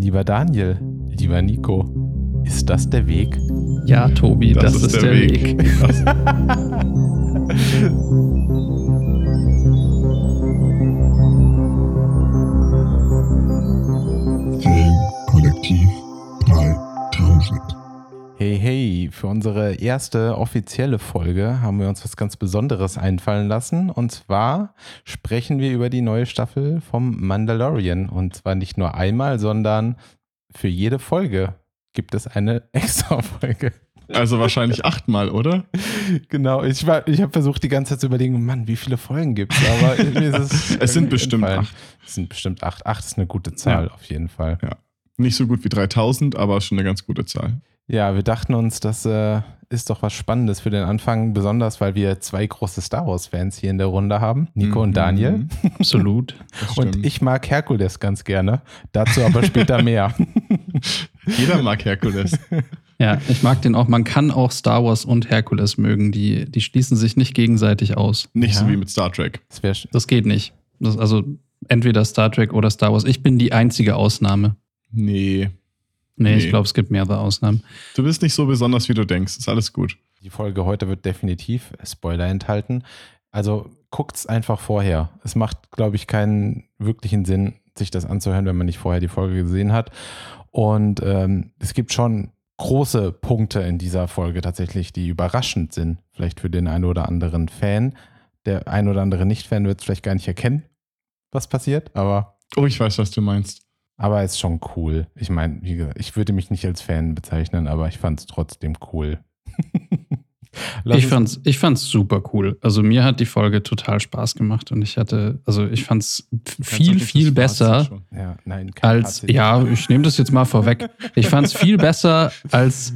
Lieber Daniel, lieber Nico, ist das der Weg? Ja, Tobi, das, das ist, ist, der, der Weg. Weg. Kollektiv 3000. Hey, für unsere erste offizielle Folge haben wir uns was ganz Besonderes einfallen lassen. Und zwar sprechen wir über die neue Staffel vom Mandalorian. Und zwar nicht nur einmal, sondern für jede Folge gibt es eine extra Folge. Also wahrscheinlich achtmal, oder? Genau, ich, ich habe versucht die ganze Zeit zu überlegen, Mann, wie viele Folgen gibt es? Aber es, es sind bestimmt entfallen. acht. Es sind bestimmt acht. Acht ist eine gute Zahl, ja. auf jeden Fall. Ja. Nicht so gut wie 3000, aber schon eine ganz gute Zahl. Ja, wir dachten uns, das äh, ist doch was Spannendes für den Anfang, besonders weil wir zwei große Star Wars-Fans hier in der Runde haben, Nico mhm. und Daniel. Absolut. und ich mag Herkules ganz gerne, dazu aber später mehr. Jeder mag Herkules. Ja, ich mag den auch. Man kann auch Star Wars und Herkules mögen. Die, die schließen sich nicht gegenseitig aus. Nicht ja. so wie mit Star Trek. Das, das geht nicht. Das, also entweder Star Trek oder Star Wars. Ich bin die einzige Ausnahme. Nee, Nee, nee. ich glaube, es gibt mehrere Ausnahmen. Du bist nicht so besonders, wie du denkst. Ist alles gut. Die Folge heute wird definitiv Spoiler enthalten. Also guckt es einfach vorher. Es macht, glaube ich, keinen wirklichen Sinn, sich das anzuhören, wenn man nicht vorher die Folge gesehen hat. Und ähm, es gibt schon große Punkte in dieser Folge tatsächlich, die überraschend sind. Vielleicht für den einen oder anderen Fan. Der ein oder andere Nicht-Fan wird es vielleicht gar nicht erkennen, was passiert, aber. Oh, ich weiß, was du meinst. Aber es ist schon cool. Ich meine, wie gesagt, ich würde mich nicht als Fan bezeichnen, aber ich fand es trotzdem cool. ich fand's, ich fand's super cool. Also mir hat die Folge total Spaß gemacht und ich hatte, also ich fand's viel, viel besser ja, nein, als, ja, ich nehme das jetzt mal vorweg. Ich fand's viel besser als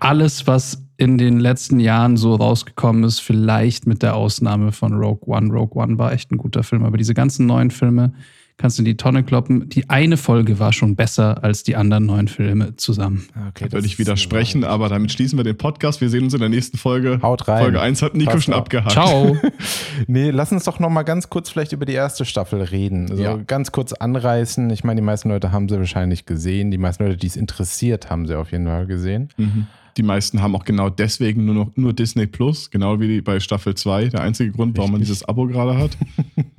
alles, was in den letzten Jahren so rausgekommen ist, vielleicht mit der Ausnahme von Rogue One. Rogue One war echt ein guter Film, aber diese ganzen neuen Filme, kannst du in die Tonne kloppen. Die eine Folge war schon besser als die anderen neun Filme zusammen. Okay, da würde ich widersprechen, aber damit schließen wir den Podcast. Wir sehen uns in der nächsten Folge. Haut rein. Folge 1 hat Nico Passt schon abgehakt. Ciao. nee, lass uns doch noch mal ganz kurz vielleicht über die erste Staffel reden. Also ja. ganz kurz anreißen. Ich meine, die meisten Leute haben sie wahrscheinlich gesehen. Die meisten Leute, die es interessiert, haben sie auf jeden Fall gesehen. Mhm. Die meisten haben auch genau deswegen nur noch nur Disney Plus, genau wie bei Staffel 2. Der einzige Grund, warum man dieses Abo gerade hat.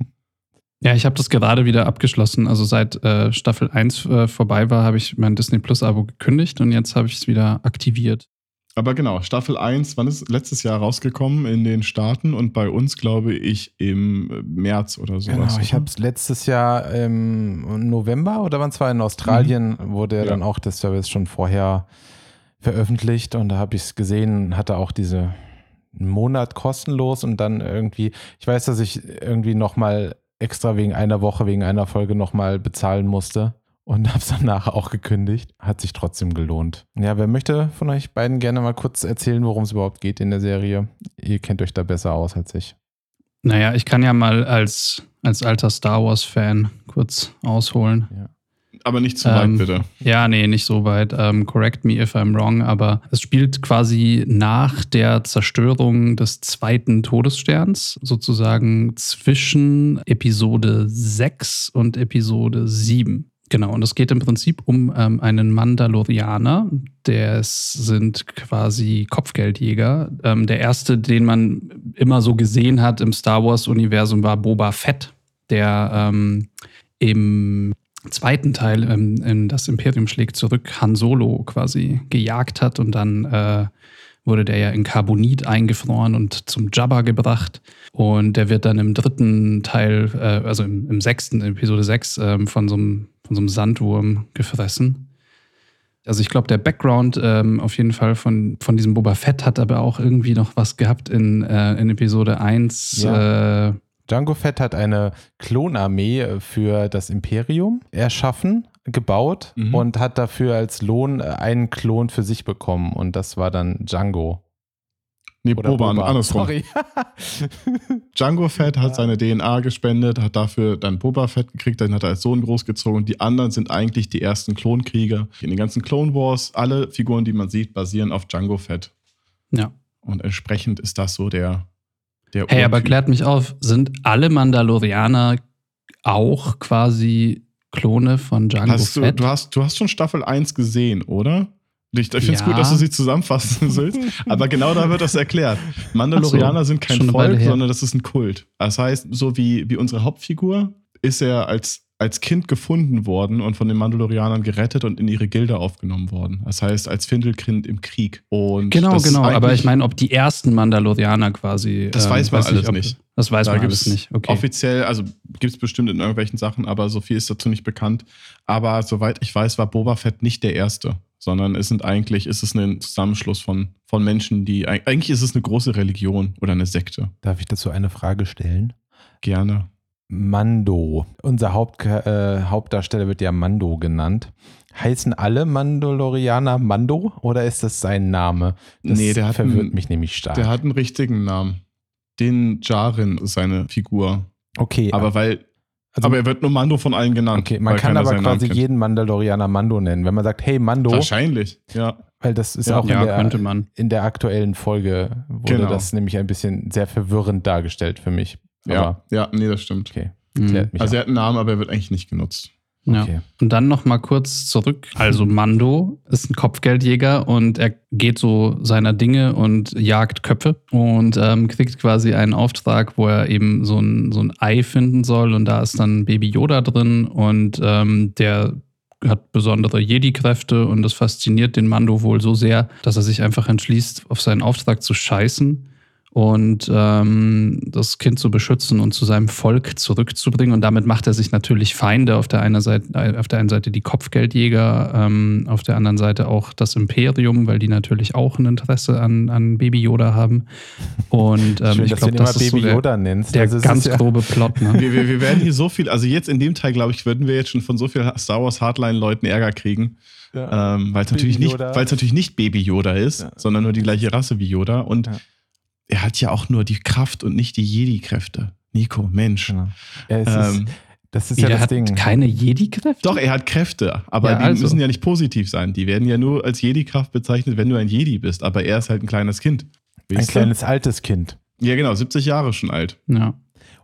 Ja, ich habe das gerade wieder abgeschlossen. Also seit äh, Staffel 1 äh, vorbei war, habe ich mein Disney Plus Abo gekündigt und jetzt habe ich es wieder aktiviert. Aber genau, Staffel 1, wann ist letztes Jahr rausgekommen in den Staaten und bei uns, glaube ich, im März oder sowas. Genau, ich habe es letztes Jahr im November oder wann es war in Australien, mhm. wurde ja. dann auch der Service schon vorher veröffentlicht und da habe ich es gesehen, hatte auch diese einen Monat kostenlos und dann irgendwie, ich weiß, dass ich irgendwie nochmal extra wegen einer Woche, wegen einer Folge nochmal bezahlen musste und habe es danach auch gekündigt. Hat sich trotzdem gelohnt. Ja, wer möchte von euch beiden gerne mal kurz erzählen, worum es überhaupt geht in der Serie? Ihr kennt euch da besser aus als ich. Naja, ich kann ja mal als, als alter Star Wars-Fan kurz ausholen. Ja aber nicht zu weit, ähm, bitte. Ja, nee, nicht so weit. Ähm, correct me if I'm wrong, aber es spielt quasi nach der Zerstörung des zweiten Todessterns, sozusagen zwischen Episode 6 und Episode 7. Genau, und es geht im Prinzip um ähm, einen Mandalorianer. Der sind quasi Kopfgeldjäger. Ähm, der erste, den man immer so gesehen hat im Star Wars-Universum, war Boba Fett, der ähm, im zweiten Teil, ähm, in Das Imperium schlägt zurück, Han Solo quasi gejagt hat und dann äh, wurde der ja in Carbonit eingefroren und zum Jabba gebracht. Und der wird dann im dritten Teil, äh, also im, im, sechsten, Episode 6, äh, von, so einem, von so einem Sandwurm gefressen. Also ich glaube, der Background ähm, auf jeden Fall von, von diesem Boba Fett hat aber auch irgendwie noch was gehabt in, äh, in Episode 1. Ja. Äh, Django Fett hat eine Klonarmee äh, für das Imperium erschaffen, gebaut mhm. und hat dafür als Lohn äh, einen Klon für sich bekommen. Und das war dann Django. Nee, Oder Boba, Boba. andersrum. Sorry. Django Fett hat ja. seine DNA gespendet, hat dafür dann Boba Fett gekriegt, dann hat er als Sohn großgezogen. Und die anderen sind eigentlich die ersten Klonkrieger. In den ganzen Clone Wars, alle Figuren, die man sieht, basieren auf Django Fett. Ja. Und entsprechend ist das so der der hey, aber klärt mich auf, sind alle Mandalorianer auch quasi Klone von Django hast du, Fett. Du hast, du hast schon Staffel 1 gesehen, oder? Ich, ich finde es ja. gut, dass du sie zusammenfassen willst, aber genau da wird das erklärt. Mandalorianer so, sind kein Volk, sondern das ist ein Kult. Das heißt, so wie, wie unsere Hauptfigur ist er als als Kind gefunden worden und von den Mandalorianern gerettet und in ihre Gilde aufgenommen worden. Das heißt, als Findelkind im Krieg. Und genau, genau. Aber ich meine, ob die ersten Mandalorianer quasi. Das ähm, weiß man weiß alles nicht. nicht. Das weiß da man alles nicht. Okay. Offiziell, also gibt es bestimmt in irgendwelchen Sachen, aber so viel ist dazu nicht bekannt. Aber soweit ich weiß, war Boba Fett nicht der Erste, sondern es sind eigentlich, ist es ein Zusammenschluss von, von Menschen, die, eigentlich ist es eine große Religion oder eine Sekte. Darf ich dazu eine Frage stellen? Gerne. Mando. Unser Haupt, äh, Hauptdarsteller wird ja Mando genannt. Heißen alle Mandalorianer Mando oder ist das sein Name? Das nee, der verwirrt einen, mich nämlich stark. Der hat einen richtigen Namen. Den Jarin ist seine Figur. Okay. Aber weil. Also, aber er wird nur Mando von allen genannt. Okay, man kann aber quasi jeden Mandalorianer Mando nennen. Wenn man sagt, hey Mando. Wahrscheinlich, ja. Weil das ist ja, auch in, ja, der, in der aktuellen Folge wurde genau. das nämlich ein bisschen sehr verwirrend dargestellt für mich. Ja, ja, nee, das stimmt. Okay. Mhm. Also er hat einen Namen, aber er wird eigentlich nicht genutzt. Ja. Okay. Und dann noch mal kurz zurück. Also Mando ist ein Kopfgeldjäger und er geht so seiner Dinge und jagt Köpfe und ähm, kriegt quasi einen Auftrag, wo er eben so ein, so ein Ei finden soll und da ist dann Baby Yoda drin und ähm, der hat besondere Jedi-Kräfte und das fasziniert den Mando wohl so sehr, dass er sich einfach entschließt, auf seinen Auftrag zu scheißen und ähm, das Kind zu beschützen und zu seinem Volk zurückzubringen. Und damit macht er sich natürlich Feinde. Auf der einen Seite, äh, auf der einen Seite die Kopfgeldjäger, ähm, auf der anderen Seite auch das Imperium, weil die natürlich auch ein Interesse an, an Baby Yoda haben. Und ähm, Schön, ich glaube, das ist Baby so der, Yoda nennst. der also ganz ja grobe Plot. Ne? Wir, wir, wir, werden hier so viel, also jetzt in dem Teil, glaube ich, würden wir jetzt schon von so vielen Star Wars Hardline-Leuten Ärger kriegen. Ja. Ähm, weil es natürlich, nicht, natürlich nicht Baby Yoda ist, ja. sondern nur die gleiche Rasse wie Yoda. Und er hat ja auch nur die Kraft und nicht die Jedi-Kräfte. Nico, Mensch. Genau. Ja, ähm, ist, das ist ja das hat Ding. keine Jedi-Kräfte? Doch, er hat Kräfte, aber ja, die also. müssen ja nicht positiv sein. Die werden ja nur als Jedi-Kraft bezeichnet, wenn du ein Jedi bist. Aber er ist halt ein kleines Kind. Weißt ein du? kleines altes Kind. Ja, genau, 70 Jahre schon alt. Ja.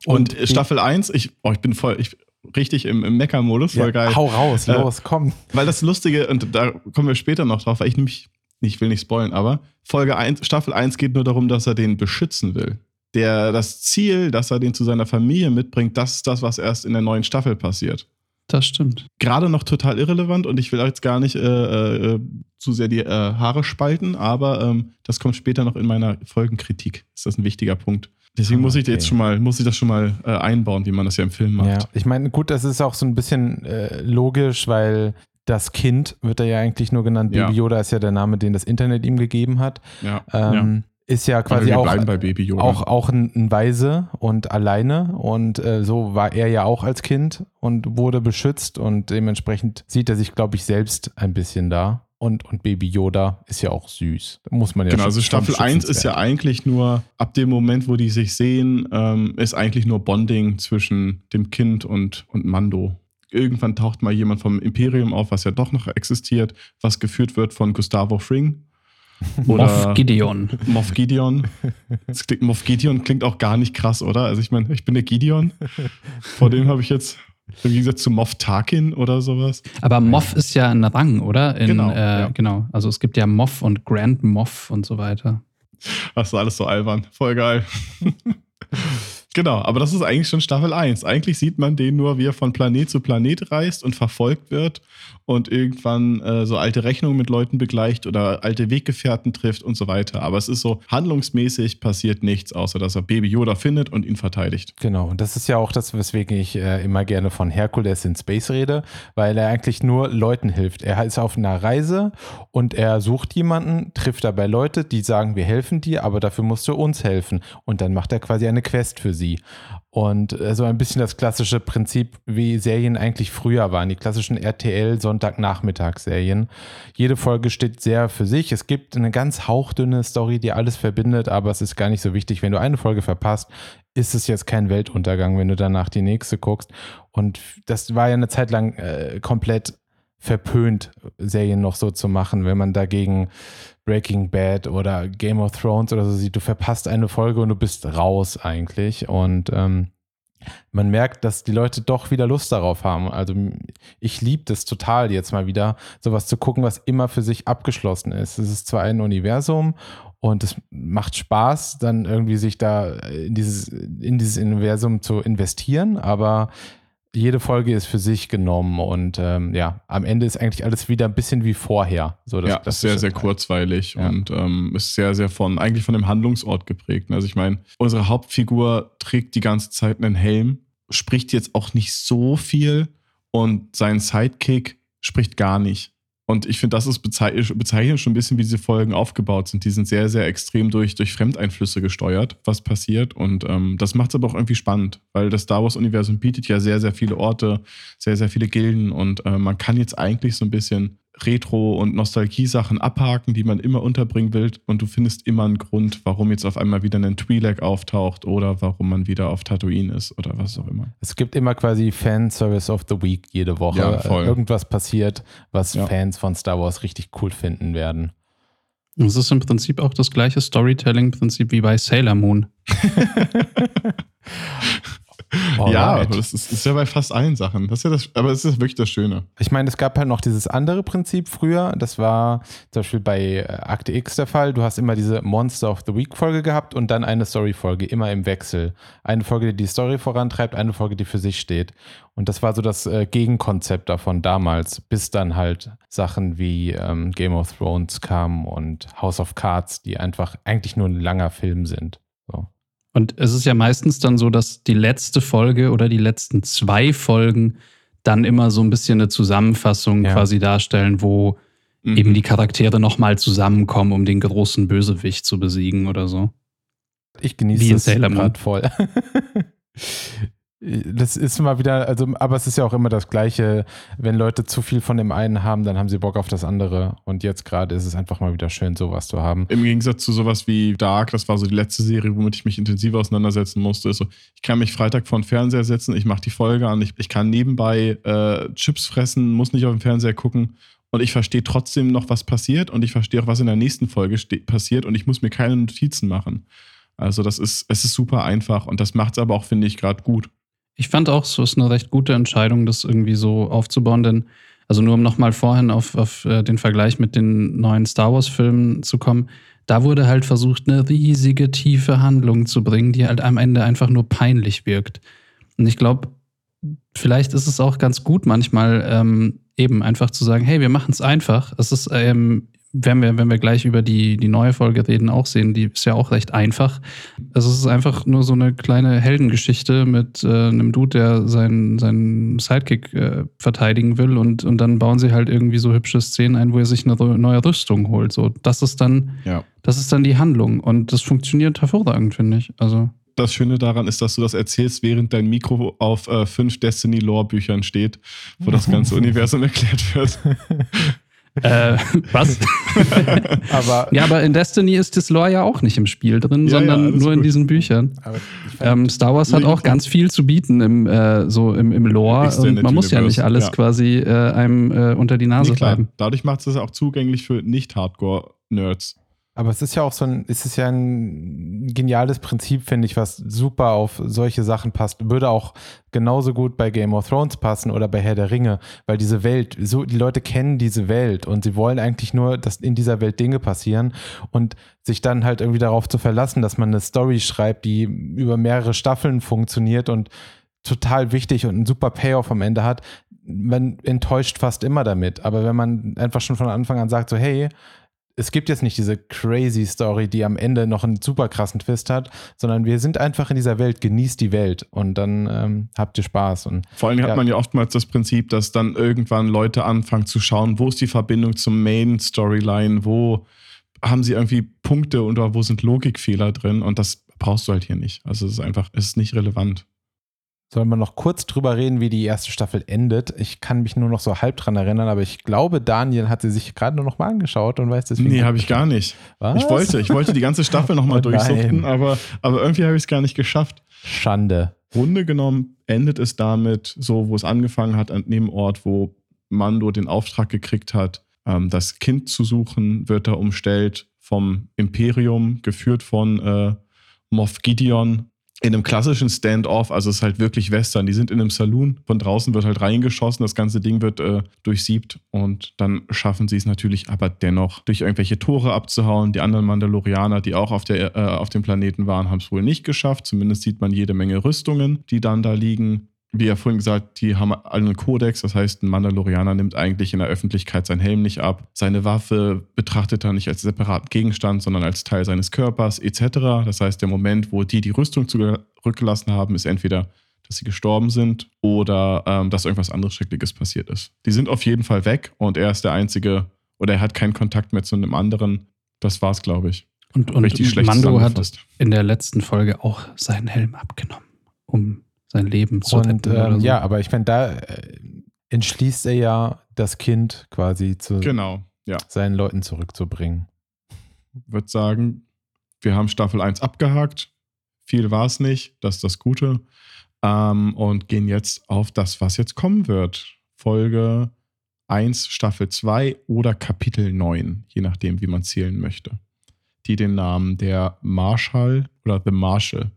Und, und Staffel 1, ich, oh, ich bin voll, ich, richtig im, im Mecker-Modus, voll ja, geil. Hau raus, äh, los, komm. Weil das Lustige, und da kommen wir später noch drauf, weil ich nämlich ich will nicht spoilen, aber Folge 1, Staffel 1 geht nur darum, dass er den beschützen will. Der, das Ziel, dass er den zu seiner Familie mitbringt, das ist das, was erst in der neuen Staffel passiert. Das stimmt. Gerade noch total irrelevant und ich will jetzt gar nicht äh, äh, zu sehr die äh, Haare spalten, aber ähm, das kommt später noch in meiner Folgenkritik. Ist das ein wichtiger Punkt. Deswegen ah, muss ich jetzt schon mal, muss ich das schon mal äh, einbauen, wie man das ja im Film macht. Ja, ich meine, gut, das ist auch so ein bisschen äh, logisch, weil das Kind wird er ja eigentlich nur genannt. Ja. Baby Yoda ist ja der Name, den das Internet ihm gegeben hat. Ja. Ähm, ja. Ist ja quasi auch, auch, auch ein, ein Weise und alleine. Und äh, so war er ja auch als Kind und wurde beschützt. Und dementsprechend sieht er sich, glaube ich, selbst ein bisschen da. Und, und Baby Yoda ist ja auch süß. Muss man ja Genau, also Staffel 1 ist ja eigentlich nur, ab dem Moment, wo die sich sehen, ähm, ist eigentlich nur Bonding zwischen dem Kind und, und Mando irgendwann taucht mal jemand vom Imperium auf, was ja doch noch existiert, was geführt wird von Gustavo Fring. Oder Moff Gideon. Moff Gideon. Klingt, Moff Gideon klingt auch gar nicht krass, oder? Also ich meine, ich bin der Gideon. Vor dem habe ich jetzt im Gegensatz zu Moff Tarkin oder sowas. Aber Moff ist ja ein Rang, oder? In, genau. Äh, ja. genau. Also es gibt ja Moff und Grand Moff und so weiter. Das ist alles so albern. Voll geil. Genau, aber das ist eigentlich schon Staffel 1. Eigentlich sieht man den nur, wie er von Planet zu Planet reist und verfolgt wird und irgendwann äh, so alte Rechnungen mit Leuten begleicht oder alte Weggefährten trifft und so weiter. Aber es ist so, handlungsmäßig passiert nichts, außer dass er Baby Yoda findet und ihn verteidigt. Genau, und das ist ja auch das, weswegen ich äh, immer gerne von Herkules in Space rede, weil er eigentlich nur Leuten hilft. Er ist auf einer Reise und er sucht jemanden, trifft dabei Leute, die sagen, wir helfen dir, aber dafür musst du uns helfen. Und dann macht er quasi eine Quest für sie. Und äh, so ein bisschen das klassische Prinzip, wie Serien eigentlich früher waren, die klassischen RTL Sonntagnachmittagsserien. Jede Folge steht sehr für sich. Es gibt eine ganz hauchdünne Story, die alles verbindet, aber es ist gar nicht so wichtig. Wenn du eine Folge verpasst, ist es jetzt kein Weltuntergang, wenn du danach die nächste guckst. Und das war ja eine Zeit lang äh, komplett verpönt, Serien noch so zu machen, wenn man dagegen Breaking Bad oder Game of Thrones oder so sieht, du verpasst eine Folge und du bist raus eigentlich. Und ähm, man merkt, dass die Leute doch wieder Lust darauf haben. Also ich liebe das total jetzt mal wieder, sowas zu gucken, was immer für sich abgeschlossen ist. Es ist zwar ein Universum und es macht Spaß, dann irgendwie sich da in dieses, in dieses Universum zu investieren, aber jede Folge ist für sich genommen und ähm, ja, am Ende ist eigentlich alles wieder ein bisschen wie vorher. So das, ja, das ist sehr, sehr kurzweilig ja. und ähm, ist sehr, sehr von, eigentlich von dem Handlungsort geprägt. Also ich meine, unsere Hauptfigur trägt die ganze Zeit einen Helm, spricht jetzt auch nicht so viel und sein Sidekick spricht gar nicht. Und ich finde, das ist bezeichnend schon ein bisschen, wie diese Folgen aufgebaut sind. Die sind sehr, sehr extrem durch, durch Fremdeinflüsse gesteuert, was passiert. Und ähm, das macht es aber auch irgendwie spannend, weil das Star Wars-Universum bietet ja sehr, sehr viele Orte, sehr, sehr viele Gilden. Und äh, man kann jetzt eigentlich so ein bisschen Retro- und Nostalgie-Sachen abhaken, die man immer unterbringen will. Und du findest immer einen Grund, warum jetzt auf einmal wieder ein Twi'lek auftaucht oder warum man wieder auf Tatooine ist oder was auch immer. Es gibt immer quasi Fan-Service of the Week jede Woche. Ja, voll. Irgendwas passiert, was ja. Fans von Star Wars richtig cool finden werden. Es ist im Prinzip auch das gleiche Storytelling-Prinzip wie bei Sailor Moon. Alright. Ja, das ist, ist, ja bei fast allen Sachen. Das ist ja das, aber es ist wirklich das Schöne. Ich meine, es gab halt noch dieses andere Prinzip früher. Das war zum Beispiel bei äh, Akte X der Fall. Du hast immer diese Monster of the Week Folge gehabt und dann eine Story-Folge, immer im Wechsel. Eine Folge, die die Story vorantreibt, eine Folge, die für sich steht. Und das war so das äh, Gegenkonzept davon damals, bis dann halt Sachen wie ähm, Game of Thrones kamen und House of Cards, die einfach eigentlich nur ein langer Film sind. Und es ist ja meistens dann so, dass die letzte Folge oder die letzten zwei Folgen dann immer so ein bisschen eine Zusammenfassung ja. quasi darstellen, wo mhm. eben die Charaktere nochmal zusammenkommen, um den großen Bösewicht zu besiegen oder so. Ich genieße das gerade voll. Das ist mal wieder, also, aber es ist ja auch immer das Gleiche. Wenn Leute zu viel von dem einen haben, dann haben sie Bock auf das andere. Und jetzt gerade ist es einfach mal wieder schön, sowas zu haben. Im Gegensatz zu sowas wie Dark, das war so die letzte Serie, womit ich mich intensiv auseinandersetzen musste. So, ich kann mich Freitag vor den Fernseher setzen, ich mache die Folge an, ich, ich kann nebenbei äh, Chips fressen, muss nicht auf den Fernseher gucken. Und ich verstehe trotzdem noch, was passiert. Und ich verstehe auch, was in der nächsten Folge passiert. Und ich muss mir keine Notizen machen. Also, das ist, es ist super einfach. Und das macht es aber auch, finde ich, gerade gut. Ich fand auch, es ist eine recht gute Entscheidung, das irgendwie so aufzubauen, denn, also nur um nochmal vorhin auf, auf äh, den Vergleich mit den neuen Star Wars-Filmen zu kommen, da wurde halt versucht, eine riesige, tiefe Handlung zu bringen, die halt am Ende einfach nur peinlich wirkt. Und ich glaube, vielleicht ist es auch ganz gut manchmal ähm, eben einfach zu sagen, hey, wir machen es einfach. Es ist ähm, werden wir, wenn wir gleich über die, die neue Folge reden, auch sehen. Die ist ja auch recht einfach. Also es ist einfach nur so eine kleine Heldengeschichte mit äh, einem Dude, der seinen, seinen Sidekick äh, verteidigen will und, und dann bauen sie halt irgendwie so hübsche Szenen ein, wo er sich eine neue Rüstung holt. So, das ist dann, ja. das ist dann die Handlung. Und das funktioniert hervorragend, finde ich. Also das Schöne daran ist, dass du das erzählst, während dein Mikro auf äh, fünf Destiny-Lore-Büchern steht, wo das ganze Universum erklärt wird. äh, was? aber, ja, aber in Destiny ist das Lore ja auch nicht im Spiel drin, ja, sondern ja, nur gut. in diesen Büchern. Ähm, Star Wars hat auch ganz viel zu bieten im, äh, so im, im Lore und man muss ja nicht alles ja. quasi äh, einem äh, unter die Nase nee, reiben. Dadurch macht es auch zugänglich für Nicht-Hardcore-Nerds. Aber es ist ja auch so ein, es ist ja ein geniales Prinzip, finde ich, was super auf solche Sachen passt. Würde auch genauso gut bei Game of Thrones passen oder bei Herr der Ringe, weil diese Welt, so, die Leute kennen diese Welt und sie wollen eigentlich nur, dass in dieser Welt Dinge passieren und sich dann halt irgendwie darauf zu verlassen, dass man eine Story schreibt, die über mehrere Staffeln funktioniert und total wichtig und einen super Payoff am Ende hat, man enttäuscht fast immer damit. Aber wenn man einfach schon von Anfang an sagt, so, hey, es gibt jetzt nicht diese crazy Story, die am Ende noch einen super krassen Twist hat, sondern wir sind einfach in dieser Welt, genießt die Welt und dann ähm, habt ihr Spaß. Und, Vor allem ja. hat man ja oftmals das Prinzip, dass dann irgendwann Leute anfangen zu schauen, wo ist die Verbindung zum Main-Storyline, wo haben sie irgendwie Punkte oder wo sind Logikfehler drin und das brauchst du halt hier nicht. Also es ist einfach, es ist nicht relevant. Sollen wir noch kurz drüber reden, wie die erste Staffel endet? Ich kann mich nur noch so halb dran erinnern, aber ich glaube, Daniel hat sie sich gerade nur noch mal angeschaut und weiß deswegen. Nee, habe ich gar nicht. Was? Ich wollte, ich wollte die ganze Staffel noch mal oh durchsuchten, aber, aber irgendwie habe ich es gar nicht geschafft. Schande. Runde genommen endet es damit, so wo es angefangen hat, an dem Ort, wo Mando den Auftrag gekriegt hat, ähm, das Kind zu suchen, wird er umstellt vom Imperium, geführt von äh, Moff Gideon, in einem klassischen Standoff, also es ist halt wirklich Western. Die sind in einem Saloon, von draußen wird halt reingeschossen, das ganze Ding wird äh, durchsiebt und dann schaffen sie es natürlich aber dennoch, durch irgendwelche Tore abzuhauen. Die anderen Mandalorianer, die auch auf, der, äh, auf dem Planeten waren, haben es wohl nicht geschafft. Zumindest sieht man jede Menge Rüstungen, die dann da liegen wie ja vorhin gesagt, die haben alle einen Kodex. Das heißt, ein Mandalorianer nimmt eigentlich in der Öffentlichkeit seinen Helm nicht ab. Seine Waffe betrachtet er nicht als separaten Gegenstand, sondern als Teil seines Körpers etc. Das heißt, der Moment, wo die die Rüstung zurückgelassen haben, ist entweder, dass sie gestorben sind oder ähm, dass irgendwas anderes Schreckliches passiert ist. Die sind auf jeden Fall weg und er ist der Einzige oder er hat keinen Kontakt mehr zu einem anderen. Das war's, glaube ich. Und, und Richtig schlecht Mando hat in der letzten Folge auch seinen Helm abgenommen, um sein Leben zu und, ähm, so. Ja, aber ich meine, da äh, entschließt er ja, das Kind quasi zu genau, ja. seinen Leuten zurückzubringen. Ich würde sagen, wir haben Staffel 1 abgehakt. Viel war es nicht, das ist das Gute. Ähm, und gehen jetzt auf das, was jetzt kommen wird. Folge 1, Staffel 2 oder Kapitel 9, je nachdem, wie man zählen möchte. Die den Namen der Marshall oder The Marshall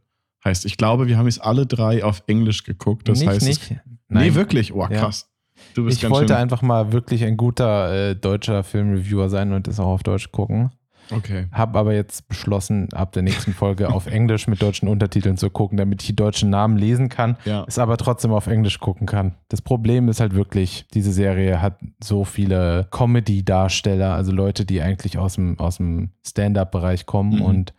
heißt. Ich glaube, wir haben es alle drei auf Englisch geguckt. Das nicht, heißt, nicht. Es, nee, wirklich. Oh, krass. Ja. ich wollte einfach mal wirklich ein guter äh, deutscher Filmreviewer sein und das auch auf Deutsch gucken. Okay. Hab aber jetzt beschlossen, ab der nächsten Folge auf Englisch mit deutschen Untertiteln zu gucken, damit ich die deutschen Namen lesen kann, ja. es aber trotzdem auf Englisch gucken kann. Das Problem ist halt wirklich, diese Serie hat so viele Comedy-Darsteller, also Leute, die eigentlich aus dem, aus dem Stand-up-Bereich kommen mhm. und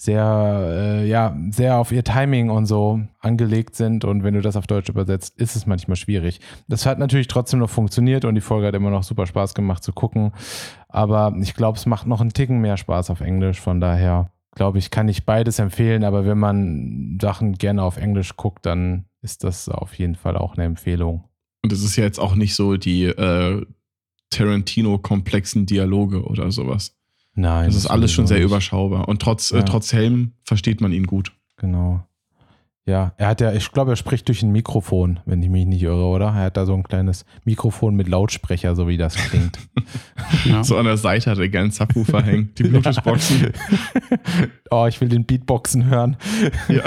sehr, äh, ja, sehr auf ihr Timing und so angelegt sind. Und wenn du das auf Deutsch übersetzt, ist es manchmal schwierig. Das hat natürlich trotzdem noch funktioniert und die Folge hat immer noch super Spaß gemacht zu gucken. Aber ich glaube, es macht noch einen Ticken mehr Spaß auf Englisch. Von daher glaube ich, kann ich beides empfehlen. Aber wenn man Sachen gerne auf Englisch guckt, dann ist das auf jeden Fall auch eine Empfehlung. Und es ist ja jetzt auch nicht so die äh, Tarantino-komplexen Dialoge oder sowas. Nein. Das ist alles schon sehr nicht. überschaubar. Und trotz, äh, ja. äh, trotz Helm versteht man ihn gut. Genau. Ja, er hat ja, ich glaube, er spricht durch ein Mikrofon, wenn ich mich nicht irre, oder? Er hat da so ein kleines Mikrofon mit Lautsprecher, so wie das klingt. ja. So an der Seite hat er gerne Subwoofer hängen, die Bluetooth-Boxen. oh, ich will den Beatboxen hören. Ja.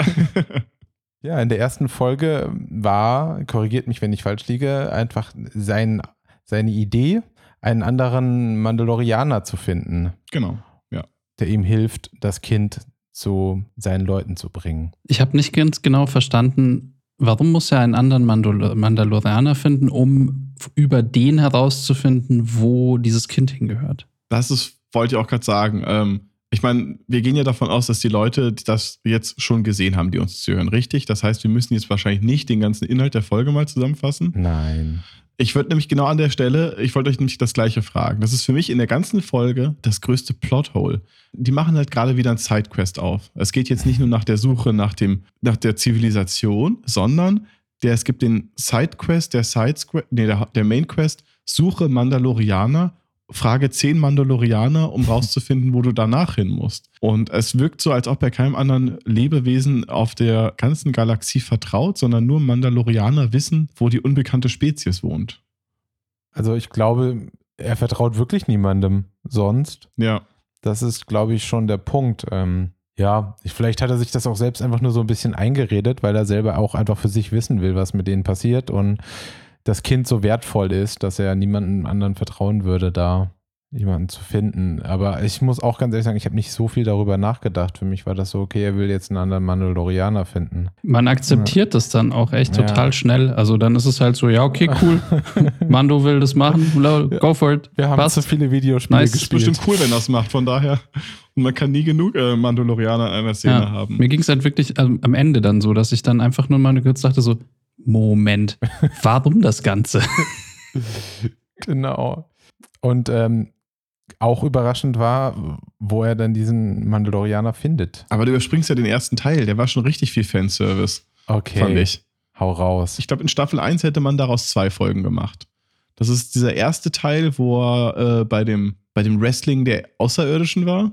ja, in der ersten Folge war, korrigiert mich, wenn ich falsch liege, einfach sein, seine Idee, einen anderen Mandalorianer zu finden. Genau, ja. Der ihm hilft, das Kind zu seinen Leuten zu bringen. Ich habe nicht ganz genau verstanden, warum muss er einen anderen Mandal Mandalorianer finden, um über den herauszufinden, wo dieses Kind hingehört? Das ist, wollte ich auch gerade sagen. Ähm, ich meine, wir gehen ja davon aus, dass die Leute das jetzt schon gesehen haben, die uns zuhören, richtig? Das heißt, wir müssen jetzt wahrscheinlich nicht den ganzen Inhalt der Folge mal zusammenfassen. Nein. Ich würde nämlich genau an der Stelle, ich wollte euch nämlich das gleiche fragen. Das ist für mich in der ganzen Folge das größte Plothole. Die machen halt gerade wieder ein Sidequest auf. Es geht jetzt nicht nur nach der Suche nach, dem, nach der Zivilisation, sondern der, es gibt den Sidequest, der Sidesquest, nee, der, der Mainquest, Suche Mandalorianer frage zehn Mandalorianer, um rauszufinden, wo du danach hin musst. Und es wirkt so, als ob er keinem anderen Lebewesen auf der ganzen Galaxie vertraut, sondern nur Mandalorianer wissen, wo die unbekannte Spezies wohnt. Also ich glaube, er vertraut wirklich niemandem sonst. Ja. Das ist, glaube ich, schon der Punkt. Ähm, ja, vielleicht hat er sich das auch selbst einfach nur so ein bisschen eingeredet, weil er selber auch einfach für sich wissen will, was mit denen passiert. Und das Kind so wertvoll ist, dass er niemandem anderen vertrauen würde, da jemanden zu finden. Aber ich muss auch ganz ehrlich sagen, ich habe nicht so viel darüber nachgedacht. Für mich war das so, okay, er will jetzt einen anderen Mandalorianer finden. Man akzeptiert ja. das dann auch echt total ja. schnell. Also dann ist es halt so, ja, okay, cool. Mando will das machen. Go for it. Wir haben Passt. so viele Videospiele nice. gespielt. Ist bestimmt cool, wenn er das macht. Von daher. Und man kann nie genug äh, Mandalorianer in einer Szene ja. haben. Mir ging es halt wirklich ähm, am Ende dann so, dass ich dann einfach nur mal kurz dachte so, Moment, warum das Ganze? genau. Und ähm, auch überraschend war, wo er dann diesen Mandalorianer findet. Aber du überspringst ja den ersten Teil, der war schon richtig viel Fanservice. Okay. Fand ich. Hau raus. Ich glaube, in Staffel 1 hätte man daraus zwei Folgen gemacht. Das ist dieser erste Teil, wo er äh, bei, dem, bei dem Wrestling der Außerirdischen war.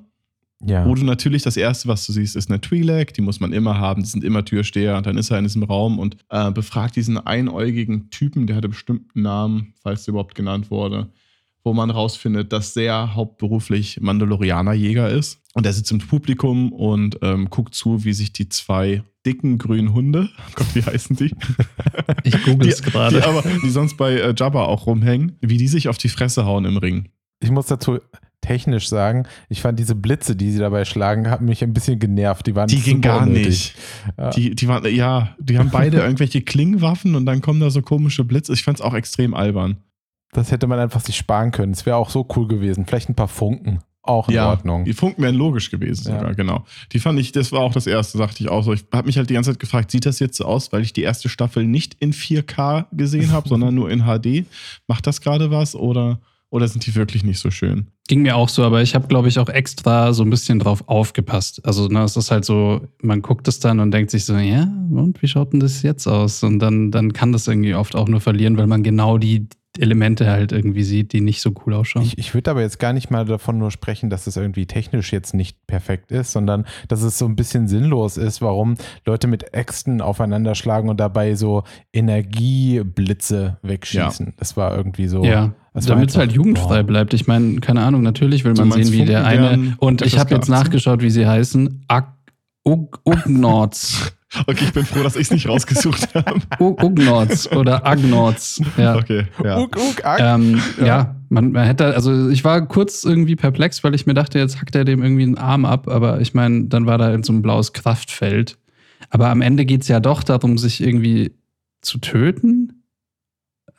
Ja. Wo du natürlich das erste, was du siehst, ist eine Twi'lek, die muss man immer haben, die sind immer Türsteher. Und dann ist er in diesem Raum und äh, befragt diesen einäugigen Typen, der hatte bestimmt einen Namen, falls der überhaupt genannt wurde, wo man rausfindet, dass der hauptberuflich Mandalorianerjäger ist. Und er sitzt im Publikum und ähm, guckt zu, wie sich die zwei dicken grünen Hunde, oh Gott, wie heißen die? Ich google es gerade. Die, aber, die sonst bei äh, Jabba auch rumhängen, wie die sich auf die Fresse hauen im Ring. Ich muss dazu technisch sagen, ich fand diese Blitze, die sie dabei schlagen, haben mich ein bisschen genervt. Die waren Die gingen gar nicht. Ja. Die, die waren, ja, die haben beide irgendwelche Klingenwaffen und dann kommen da so komische Blitze. Ich fand es auch extrem albern. Das hätte man einfach sich sparen können. Es wäre auch so cool gewesen. Vielleicht ein paar Funken. Auch in ja, Ordnung. Die Funken wären logisch gewesen sogar, ja. genau. Die fand ich, das war auch das erste, sagte ich auch so. Ich habe mich halt die ganze Zeit gefragt, sieht das jetzt so aus, weil ich die erste Staffel nicht in 4K gesehen habe, sondern nur in HD. Macht das gerade was oder oder sind die wirklich nicht so schön? Ging mir auch so, aber ich habe, glaube ich, auch extra so ein bisschen drauf aufgepasst. Also, ne, es ist halt so, man guckt es dann und denkt sich so, ja, und wie schaut denn das jetzt aus? Und dann, dann kann das irgendwie oft auch nur verlieren, weil man genau die Elemente halt irgendwie sieht, die nicht so cool ausschauen. Ich, ich würde aber jetzt gar nicht mal davon nur sprechen, dass es irgendwie technisch jetzt nicht perfekt ist, sondern dass es so ein bisschen sinnlos ist, warum Leute mit Äxten aufeinander schlagen und dabei so Energieblitze wegschießen. Ja. Das war irgendwie so. Ja. Damit es halt jugendfrei boah. bleibt. Ich meine, keine Ahnung, natürlich will man sehen, wie der eine. Und ich habe jetzt nachgeschaut, wie sie heißen. Ugnorts. Okay, ich bin froh, dass ich es nicht rausgesucht habe. Ugnorts oder Agnorts. Ja. Okay, ja. Ug, Ug, Ag. Ähm, ja, ja man, man, hätte, also ich war kurz irgendwie perplex, weil ich mir dachte, jetzt hackt er dem irgendwie einen Arm ab, aber ich meine, dann war da in so ein blaues Kraftfeld. Aber am Ende geht es ja doch darum, sich irgendwie zu töten.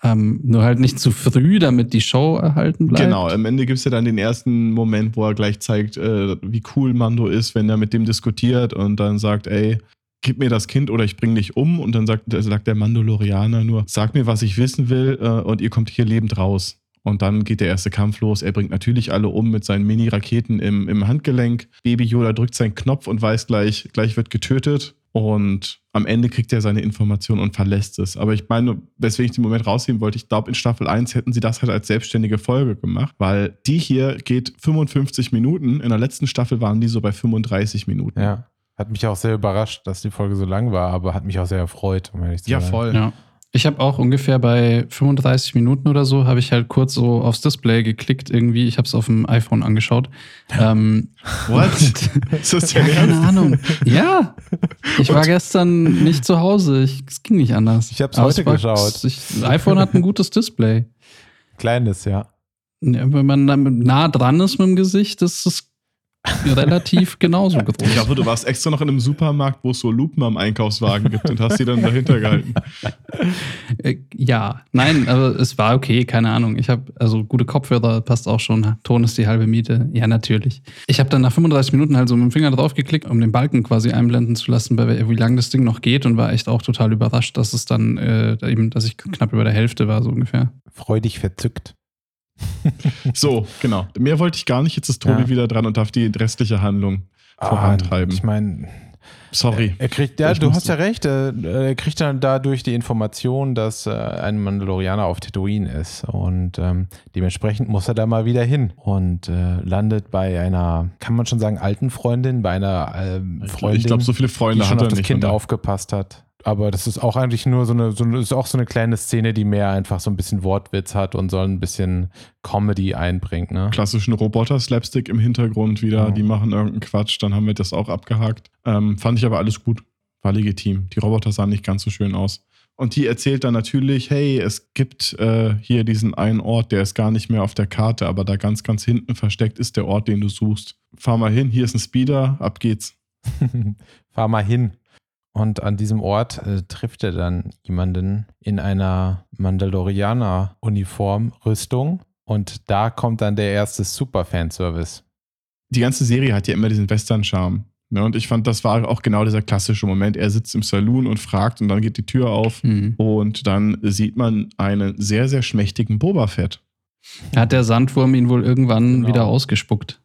Ähm, nur halt nicht zu früh, damit die Show erhalten bleibt. Genau, am Ende gibt es ja dann den ersten Moment, wo er gleich zeigt, äh, wie cool Mando ist, wenn er mit dem diskutiert und dann sagt, ey, gib mir das Kind oder ich bring dich um. Und dann sagt, sagt der Mandalorianer nur, sag mir, was ich wissen will äh, und ihr kommt hier lebend raus. Und dann geht der erste Kampf los. Er bringt natürlich alle um mit seinen Mini-Raketen im, im Handgelenk. Baby Yoda drückt seinen Knopf und weiß gleich, gleich wird getötet. Und am Ende kriegt er seine Information und verlässt es. Aber ich meine, weswegen ich den Moment rausheben wollte, ich glaube, in Staffel 1 hätten sie das halt als selbstständige Folge gemacht, weil die hier geht 55 Minuten. In der letzten Staffel waren die so bei 35 Minuten. Ja. Hat mich auch sehr überrascht, dass die Folge so lang war, aber hat mich auch sehr erfreut, um ehrlich zu ja, sein. Voll. Ja, voll. Ich habe auch ungefähr bei 35 Minuten oder so, habe ich halt kurz so aufs Display geklickt irgendwie. Ich habe es auf dem iPhone angeschaut. Ähm, What? Ist das ja Keine Ahnung. Ja. Ich war gestern nicht zu Hause. es ging nicht anders. Ich habe es heute war, geschaut. Ich, das iPhone hat ein gutes Display. Kleines, ja. ja. Wenn man nah dran ist mit dem Gesicht, ist es relativ genauso groß. Ich hoffe, du warst extra noch in einem Supermarkt, wo es so Lupen am Einkaufswagen gibt und hast sie dann dahinter gehalten. Äh, ja, nein, aber es war okay, keine Ahnung. Ich habe, also gute Kopfhörer passt auch schon. Ton ist die halbe Miete. Ja, natürlich. Ich habe dann nach 35 Minuten halt so mit dem Finger drauf geklickt, um den Balken quasi einblenden zu lassen, bei wie lange das Ding noch geht und war echt auch total überrascht, dass es dann äh, eben, dass ich knapp über der Hälfte war, so ungefähr. Freudig verzückt so, genau. Mehr wollte ich gar nicht. Jetzt ist Tobi ja. wieder dran und darf die restliche Handlung ah, vorantreiben. Ich meine, Sorry. Er kriegt, ja, du hast ja recht, er kriegt dann dadurch die Information, dass äh, ein Mandalorianer auf Tatooine ist und ähm, dementsprechend muss er da mal wieder hin und äh, landet bei einer, kann man schon sagen, alten Freundin, bei einer äh, Freundin, ich glaube, so viele Freunde die schon hat auf das nicht, Kind oder? aufgepasst hat aber das ist auch eigentlich nur so eine, so eine, ist auch so eine kleine Szene, die mehr einfach so ein bisschen Wortwitz hat und soll ein bisschen Comedy einbringt. Ne? Klassischen Roboter-Slapstick im Hintergrund wieder, ja. die machen irgendeinen Quatsch, dann haben wir das auch abgehakt. Ähm, fand ich aber alles gut, war legitim. Die Roboter sahen nicht ganz so schön aus. Und die erzählt dann natürlich, hey, es gibt äh, hier diesen einen Ort, der ist gar nicht mehr auf der Karte, aber da ganz, ganz hinten versteckt ist der Ort, den du suchst. Fahr mal hin, hier ist ein Speeder, ab geht's. Fahr mal hin. Und an diesem Ort äh, trifft er dann jemanden in einer Mandalorianer-Uniform, Rüstung. Und da kommt dann der erste Super-Fanservice. Die ganze Serie hat ja immer diesen Western-Charme. Ne? Und ich fand, das war auch genau dieser klassische Moment. Er sitzt im Saloon und fragt und dann geht die Tür auf mhm. und dann sieht man einen sehr, sehr schmächtigen Boba Fett. Hat der Sandwurm ihn wohl irgendwann genau. wieder ausgespuckt?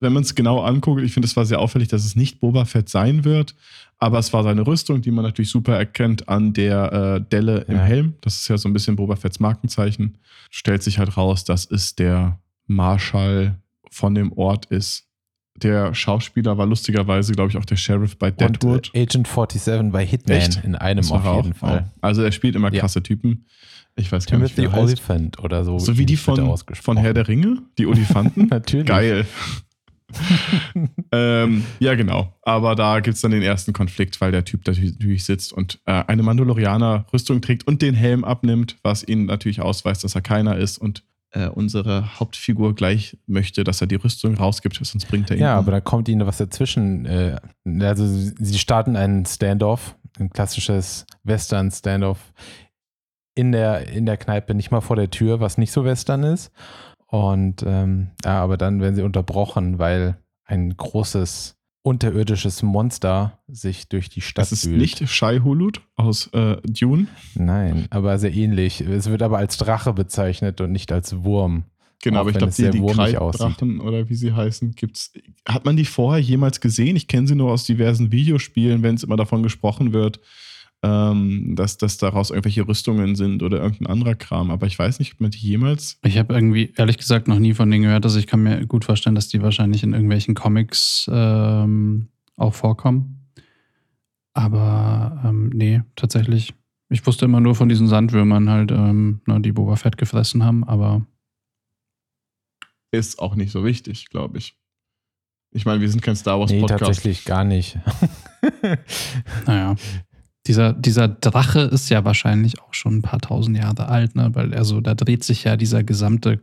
Wenn man es genau anguckt, ich finde, es war sehr auffällig, dass es nicht Boba Fett sein wird, aber es war seine Rüstung, die man natürlich super erkennt an der äh, Delle im ja. Helm. Das ist ja so ein bisschen Boba Fetts Markenzeichen. Stellt sich halt raus, dass es der Marschall von dem Ort ist, der Schauspieler war lustigerweise, glaube ich, auch der Sheriff bei Deadwood. Und Agent 47 bei Hitman Echt? in einem auf jeden auch? Fall. Oh. Also er spielt immer krasse ja. Typen. Ich weiß gar Timothy nicht, wie Oliphant oder so. So wie die von, von Herr der Ringe, die Olifanten. Natürlich. Geil. ähm, ja, genau. Aber da gibt es dann den ersten Konflikt, weil der Typ da natürlich sitzt und äh, eine Mandalorianer-Rüstung trägt und den Helm abnimmt, was ihn natürlich ausweist, dass er keiner ist und äh, unsere Hauptfigur gleich möchte, dass er die Rüstung rausgibt, sonst bringt er ihn. Ja, um. aber da kommt ihnen was dazwischen. Äh, also sie starten einen Standoff, ein klassisches Western-Standoff in der, in der Kneipe, nicht mal vor der Tür, was nicht so Western ist. Und ähm, ja, aber dann werden sie unterbrochen, weil ein großes unterirdisches Monster sich durch die Stadt Das ist wühlt. nicht Shai Hulud aus äh, Dune? Nein, aber sehr ähnlich. Es wird aber als Drache bezeichnet und nicht als Wurm. Genau, aber ich glaube, die, die Kreiddrachen oder wie sie heißen, gibt's. Hat man die vorher jemals gesehen? Ich kenne sie nur aus diversen Videospielen, wenn es immer davon gesprochen wird, ähm, dass, dass daraus irgendwelche Rüstungen sind oder irgendein anderer Kram. Aber ich weiß nicht, ob man die jemals. Ich habe irgendwie, ehrlich gesagt, noch nie von denen gehört. Also ich kann mir gut vorstellen, dass die wahrscheinlich in irgendwelchen Comics ähm, auch vorkommen. Aber ähm, nee, tatsächlich. Ich wusste immer nur von diesen Sandwürmern halt, ähm, ne, die Boba Fett gefressen haben, aber. Ist auch nicht so wichtig, glaube ich. Ich meine, wir sind kein Star Wars Podcast. Nee, tatsächlich gar nicht. naja. Dieser, dieser Drache ist ja wahrscheinlich auch schon ein paar tausend Jahre alt, ne? weil also da dreht sich ja dieser gesamte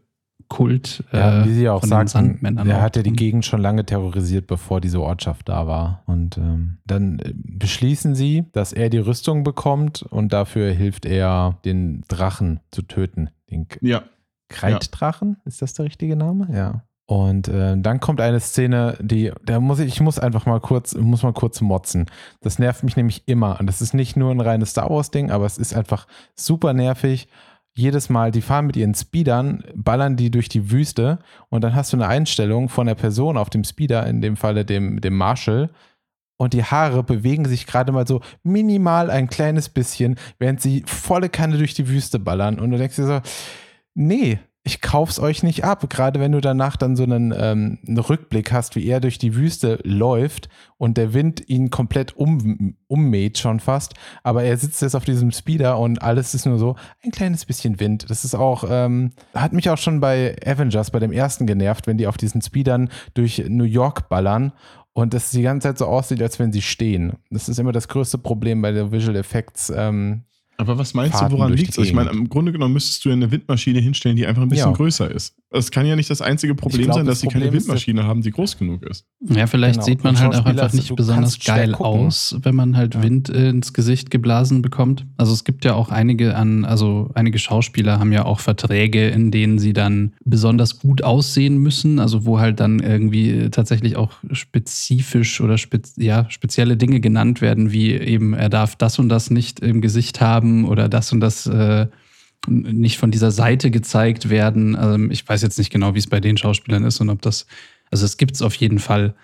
Kult ja, äh, wie sie auch sagten, er hat ja die Gegend schon lange terrorisiert, bevor diese Ortschaft da war. Und ähm, dann äh, beschließen sie, dass er die Rüstung bekommt und dafür hilft er, den Drachen zu töten. Den ja. Kreiddrachen, ja. ist das der richtige Name? Ja. Und äh, dann kommt eine Szene, die, da muss ich, ich muss einfach mal kurz, muss mal kurz motzen. Das nervt mich nämlich immer. Und das ist nicht nur ein reines Star Wars-Ding, aber es ist einfach super nervig. Jedes Mal, die fahren mit ihren Speedern, ballern die durch die Wüste und dann hast du eine Einstellung von der Person auf dem Speeder, in dem Falle dem, dem Marshall, und die Haare bewegen sich gerade mal so minimal ein kleines bisschen, während sie volle Kanne durch die Wüste ballern. Und du denkst dir so, nee, ich kauf's euch nicht ab. Gerade wenn du danach dann so einen, ähm, einen, Rückblick hast, wie er durch die Wüste läuft und der Wind ihn komplett um, ummäht schon fast. Aber er sitzt jetzt auf diesem Speeder und alles ist nur so ein kleines bisschen Wind. Das ist auch, ähm, hat mich auch schon bei Avengers, bei dem ersten genervt, wenn die auf diesen Speedern durch New York ballern und es die ganze Zeit so aussieht, als wenn sie stehen. Das ist immer das größte Problem bei der Visual Effects ähm, aber was meinst Fahrten du, woran liegt es? Ich meine, im Grunde genommen müsstest du ja eine Windmaschine hinstellen, die einfach ein bisschen ja. größer ist. Es kann ja nicht das einzige Problem glaub, sein, dass sie keine Windmaschine haben, die groß genug ist. Ja, vielleicht genau. sieht man halt auch einfach nicht besonders geil aus, wenn man halt ja. Wind ins Gesicht geblasen bekommt. Also es gibt ja auch einige an, also einige Schauspieler haben ja auch Verträge, in denen sie dann besonders gut aussehen müssen, also wo halt dann irgendwie tatsächlich auch spezifisch oder spez ja, spezielle Dinge genannt werden, wie eben er darf das und das nicht im Gesicht haben oder das und das äh, nicht von dieser Seite gezeigt werden. Ähm, ich weiß jetzt nicht genau, wie es bei den Schauspielern ist und ob das, also es gibt es auf jeden Fall.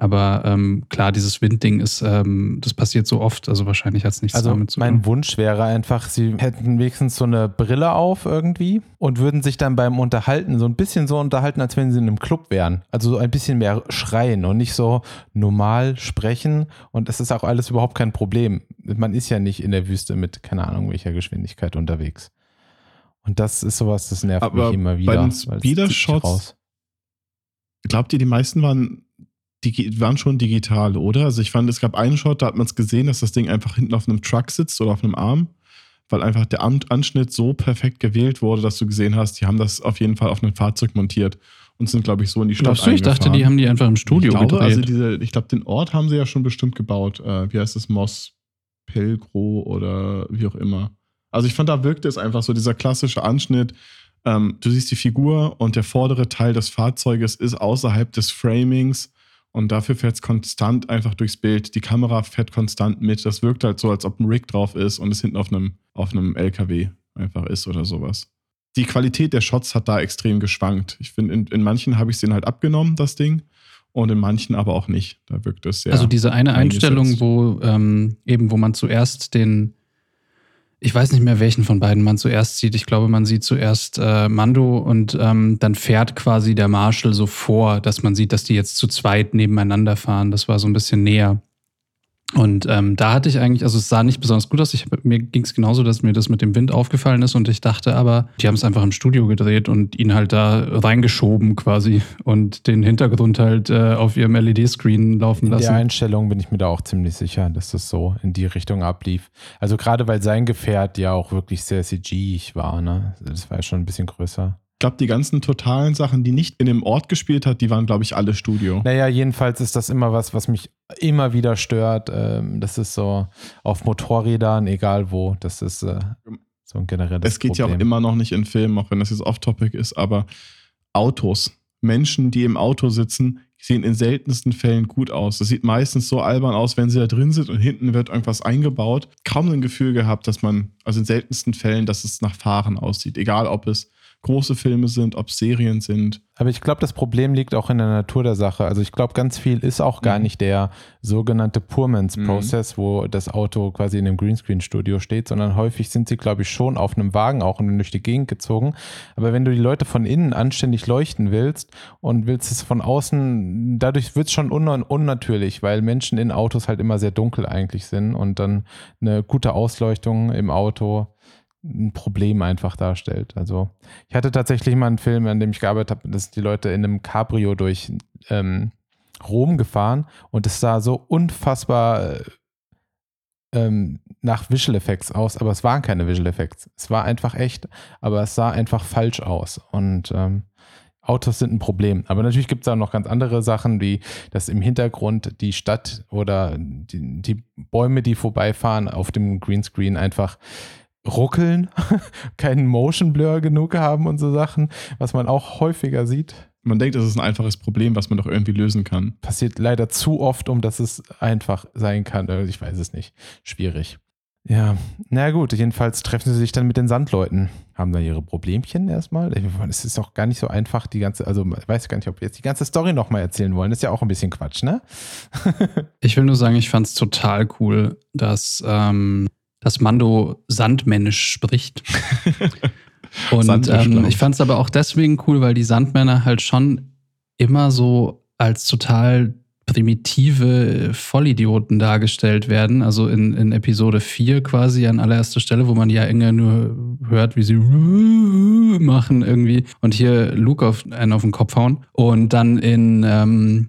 Aber ähm, klar, dieses Windding ist, ähm, das passiert so oft, also wahrscheinlich hat es nichts also damit zu tun. Mein Wunsch wäre einfach, sie hätten wenigstens so eine Brille auf irgendwie und würden sich dann beim Unterhalten so ein bisschen so unterhalten, als wenn sie in einem Club wären. Also so ein bisschen mehr schreien und nicht so normal sprechen. Und es ist auch alles überhaupt kein Problem. Man ist ja nicht in der Wüste mit, keine Ahnung, welcher Geschwindigkeit unterwegs. Und das ist sowas, das nervt Aber mich immer wieder. Bei den Speeder-Shots, glaubt ihr, die meisten waren, die waren schon digital, oder? Also ich fand, es gab einen Shot, da hat man es gesehen, dass das Ding einfach hinten auf einem Truck sitzt oder auf einem Arm, weil einfach der Anschnitt so perfekt gewählt wurde, dass du gesehen hast, die haben das auf jeden Fall auf einem Fahrzeug montiert und sind, glaube ich, so in die Stadt Glaubst du, ich dachte, die haben die einfach im Studio ich glaube, also gedreht. Also diese, ich glaube, den Ort haben sie ja schon bestimmt gebaut. Äh, wie heißt das? Moss Pelgro oder wie auch immer. Also ich fand, da wirkte es einfach so, dieser klassische Anschnitt. Ähm, du siehst die Figur und der vordere Teil des Fahrzeuges ist außerhalb des Framings und dafür fährt es konstant einfach durchs Bild. Die Kamera fährt konstant mit. Das wirkt halt so, als ob ein Rig drauf ist und es hinten auf einem, auf einem LKW einfach ist oder sowas. Die Qualität der Shots hat da extrem geschwankt. Ich finde, in, in manchen habe ich es den halt abgenommen, das Ding und in manchen aber auch nicht. Da wirkt es sehr. Also diese eine Einstellung, wo ähm, eben, wo man zuerst den ich weiß nicht mehr, welchen von beiden man zuerst sieht. Ich glaube, man sieht zuerst äh, Mando und ähm, dann fährt quasi der Marshall so vor, dass man sieht, dass die jetzt zu zweit nebeneinander fahren. Das war so ein bisschen näher. Und ähm, da hatte ich eigentlich, also es sah nicht besonders gut aus. Ich, mir ging es genauso, dass mir das mit dem Wind aufgefallen ist und ich dachte aber, die haben es einfach im Studio gedreht und ihn halt da reingeschoben quasi und den Hintergrund halt äh, auf ihrem LED-Screen laufen lassen. In der Einstellung bin ich mir da auch ziemlich sicher, dass das so in die Richtung ablief. Also gerade weil sein Gefährt ja auch wirklich sehr CG-ig war, ne? Das war ja schon ein bisschen größer. Ich glaube, die ganzen totalen Sachen, die nicht in dem Ort gespielt hat, die waren, glaube ich, alle Studio. Naja, jedenfalls ist das immer was, was mich immer wieder stört. Ähm, das ist so auf Motorrädern, egal wo. Das ist äh, so ein generelles Es geht Problem. ja auch immer noch nicht in Filmen, auch wenn das jetzt off-topic ist, aber Autos. Menschen, die im Auto sitzen, sehen in seltensten Fällen gut aus. Das sieht meistens so albern aus, wenn sie da drin sind und hinten wird irgendwas eingebaut. Kaum ein Gefühl gehabt, dass man, also in seltensten Fällen, dass es nach Fahren aussieht. Egal, ob es große Filme sind, ob Serien sind. Aber ich glaube, das Problem liegt auch in der Natur der Sache. Also ich glaube, ganz viel ist auch gar mhm. nicht der sogenannte Poormans mhm. Process, mhm. wo das Auto quasi in einem Greenscreen-Studio steht, sondern häufig sind sie, glaube ich, schon auf einem Wagen auch und durch die Gegend gezogen. Aber wenn du die Leute von innen anständig leuchten willst und willst es von außen, dadurch wird es schon un unnatürlich, weil Menschen in Autos halt immer sehr dunkel eigentlich sind und dann eine gute Ausleuchtung im Auto ein Problem einfach darstellt. Also ich hatte tatsächlich mal einen Film, an dem ich gearbeitet habe, dass die Leute in einem Cabrio durch ähm, Rom gefahren und es sah so unfassbar äh, ähm, nach Visual Effects aus, aber es waren keine Visual Effects. Es war einfach echt, aber es sah einfach falsch aus. Und ähm, Autos sind ein Problem. Aber natürlich gibt es auch noch ganz andere Sachen, wie dass im Hintergrund die Stadt oder die, die Bäume, die vorbeifahren, auf dem Greenscreen einfach ruckeln, keinen Motion Blur genug haben und so Sachen, was man auch häufiger sieht. Man denkt, das ist ein einfaches Problem, was man doch irgendwie lösen kann. Passiert leider zu oft, um dass es einfach sein kann. Äh, ich weiß es nicht. Schwierig. Ja, na gut, jedenfalls treffen sie sich dann mit den Sandleuten. Haben da ihre Problemchen erstmal. Es ist auch gar nicht so einfach, die ganze, also ich weiß gar nicht, ob wir jetzt die ganze Story nochmal erzählen wollen. Das ist ja auch ein bisschen Quatsch, ne? ich will nur sagen, ich fand es total cool, dass ähm, dass Mando sandmännisch spricht. Und ähm, ich fand es aber auch deswegen cool, weil die Sandmänner halt schon immer so als total primitive Vollidioten dargestellt werden. Also in, in Episode 4 quasi an allererster Stelle, wo man ja enger nur hört, wie sie machen irgendwie und hier Luke auf einen auf den Kopf hauen. Und dann in ähm,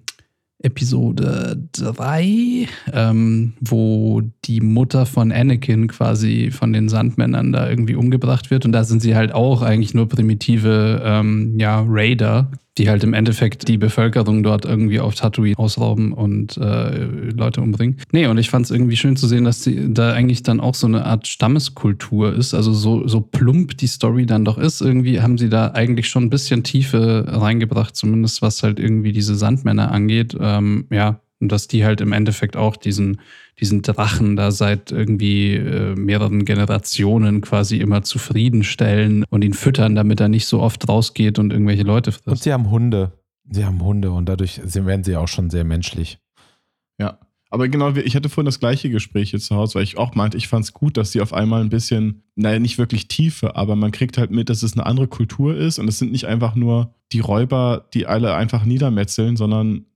Episode 3, ähm, wo die Mutter von Anakin quasi von den Sandmännern da irgendwie umgebracht wird. Und da sind sie halt auch eigentlich nur primitive ähm, ja, Raider, die halt im Endeffekt die Bevölkerung dort irgendwie auf Tatooine ausrauben und äh, Leute umbringen. Nee, und ich fand es irgendwie schön zu sehen, dass die, da eigentlich dann auch so eine Art Stammeskultur ist. Also so, so plump die Story dann doch ist, irgendwie haben sie da eigentlich schon ein bisschen Tiefe reingebracht, zumindest was halt irgendwie diese Sandmänner angeht. Ähm, ja, und dass die halt im Endeffekt auch diesen, diesen Drachen da seit irgendwie äh, mehreren Generationen quasi immer zufriedenstellen und ihn füttern, damit er nicht so oft rausgeht und irgendwelche Leute frisst. Und sie haben Hunde. Sie haben Hunde und dadurch werden sie auch schon sehr menschlich. Ja. Aber genau, ich hatte vorhin das gleiche Gespräch hier zu Hause, weil ich auch meinte, ich fand es gut, dass sie auf einmal ein bisschen, naja, nicht wirklich Tiefe, aber man kriegt halt mit, dass es eine andere Kultur ist und es sind nicht einfach nur die Räuber, die alle einfach niedermetzeln, sondern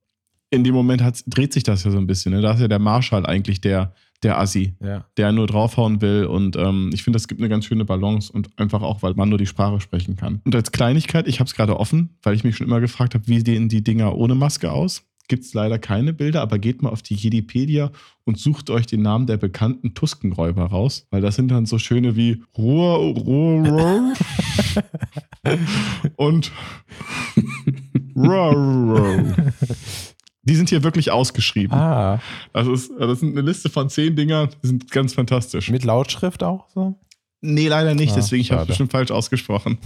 in dem Moment dreht sich das ja so ein bisschen. Ne? Da ist ja der Marschall eigentlich der, der Assi, ja. der nur draufhauen will. Und ähm, ich finde, das gibt eine ganz schöne Balance und einfach auch, weil man nur die Sprache sprechen kann. Und als Kleinigkeit, ich habe es gerade offen, weil ich mich schon immer gefragt habe, wie sehen die Dinger ohne Maske aus? Gibt es leider keine Bilder, aber geht mal auf die Jedipedia und sucht euch den Namen der bekannten Tuskenräuber raus, weil das sind dann so schöne wie Ruhr, Ruhr, Ruhr und Ruhr, Ruhr. Die sind hier wirklich ausgeschrieben. Ah. Das ist, das sind eine Liste von zehn Dingern, die sind ganz fantastisch. Mit Lautschrift auch so? Nee, leider nicht, ah, deswegen ich habe es bestimmt falsch ausgesprochen.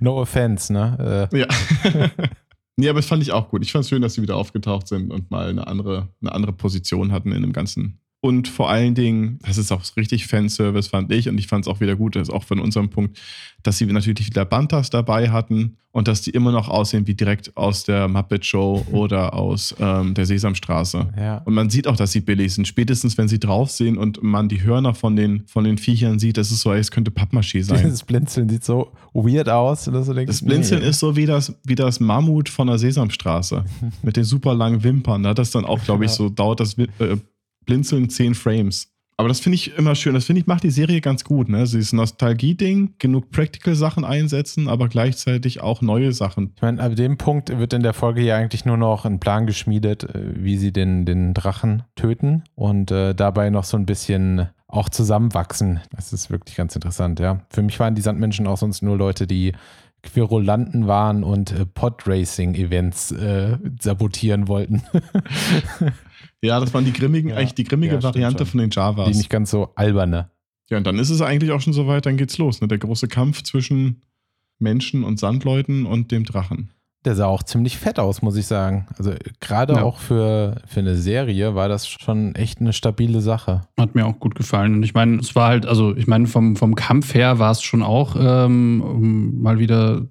no offense, ne? Äh. Ja. nee, aber das fand ich auch gut. Ich fand es schön, dass sie wieder aufgetaucht sind und mal eine andere, eine andere Position hatten in dem ganzen Und vor allen Dingen, das ist auch richtig Fanservice, fand ich. Und ich fand es auch wieder gut, das ist auch von unserem Punkt, dass sie natürlich wieder Bantas dabei hatten und dass die immer noch aussehen wie direkt aus der Muppet Show oder aus ähm, der Sesamstraße. Ja. Und man sieht auch, dass sie billig sind. Spätestens, wenn sie drauf sehen und man die Hörner von den, von den Viechern sieht, das ist so, es könnte Pappmaché sein. Das Blinzeln sieht so weird aus. Dass du denkst, das Blinzeln nee. ist so wie das, wie das Mammut von der Sesamstraße mit den super langen Wimpern. Da hat das dann auch, glaube ich, so dauert das äh, blinzeln 10 Frames. Aber das finde ich immer schön. Das finde ich macht die Serie ganz gut. Ne? Dieses Nostalgie-Ding, genug Practical-Sachen einsetzen, aber gleichzeitig auch neue Sachen. Ich meine, ab dem Punkt wird in der Folge ja eigentlich nur noch ein Plan geschmiedet, äh, wie sie den, den Drachen töten und äh, dabei noch so ein bisschen auch zusammenwachsen. Das ist wirklich ganz interessant, ja. Für mich waren die Sandmenschen auch sonst nur Leute, die Querulanten waren und äh, Podracing-Events äh, sabotieren wollten. Ja, das waren die grimmigen, ja, eigentlich die grimmige ja, Variante von den Javas. Die nicht ganz so alberne. Ja, und dann ist es eigentlich auch schon soweit, dann geht's los. Ne? Der große Kampf zwischen Menschen und Sandleuten und dem Drachen. Der sah auch ziemlich fett aus, muss ich sagen. Also gerade ja. auch für, für eine Serie war das schon echt eine stabile Sache. Hat mir auch gut gefallen. Und ich meine, es war halt, also ich meine, vom, vom Kampf her war es schon auch ähm, mal wieder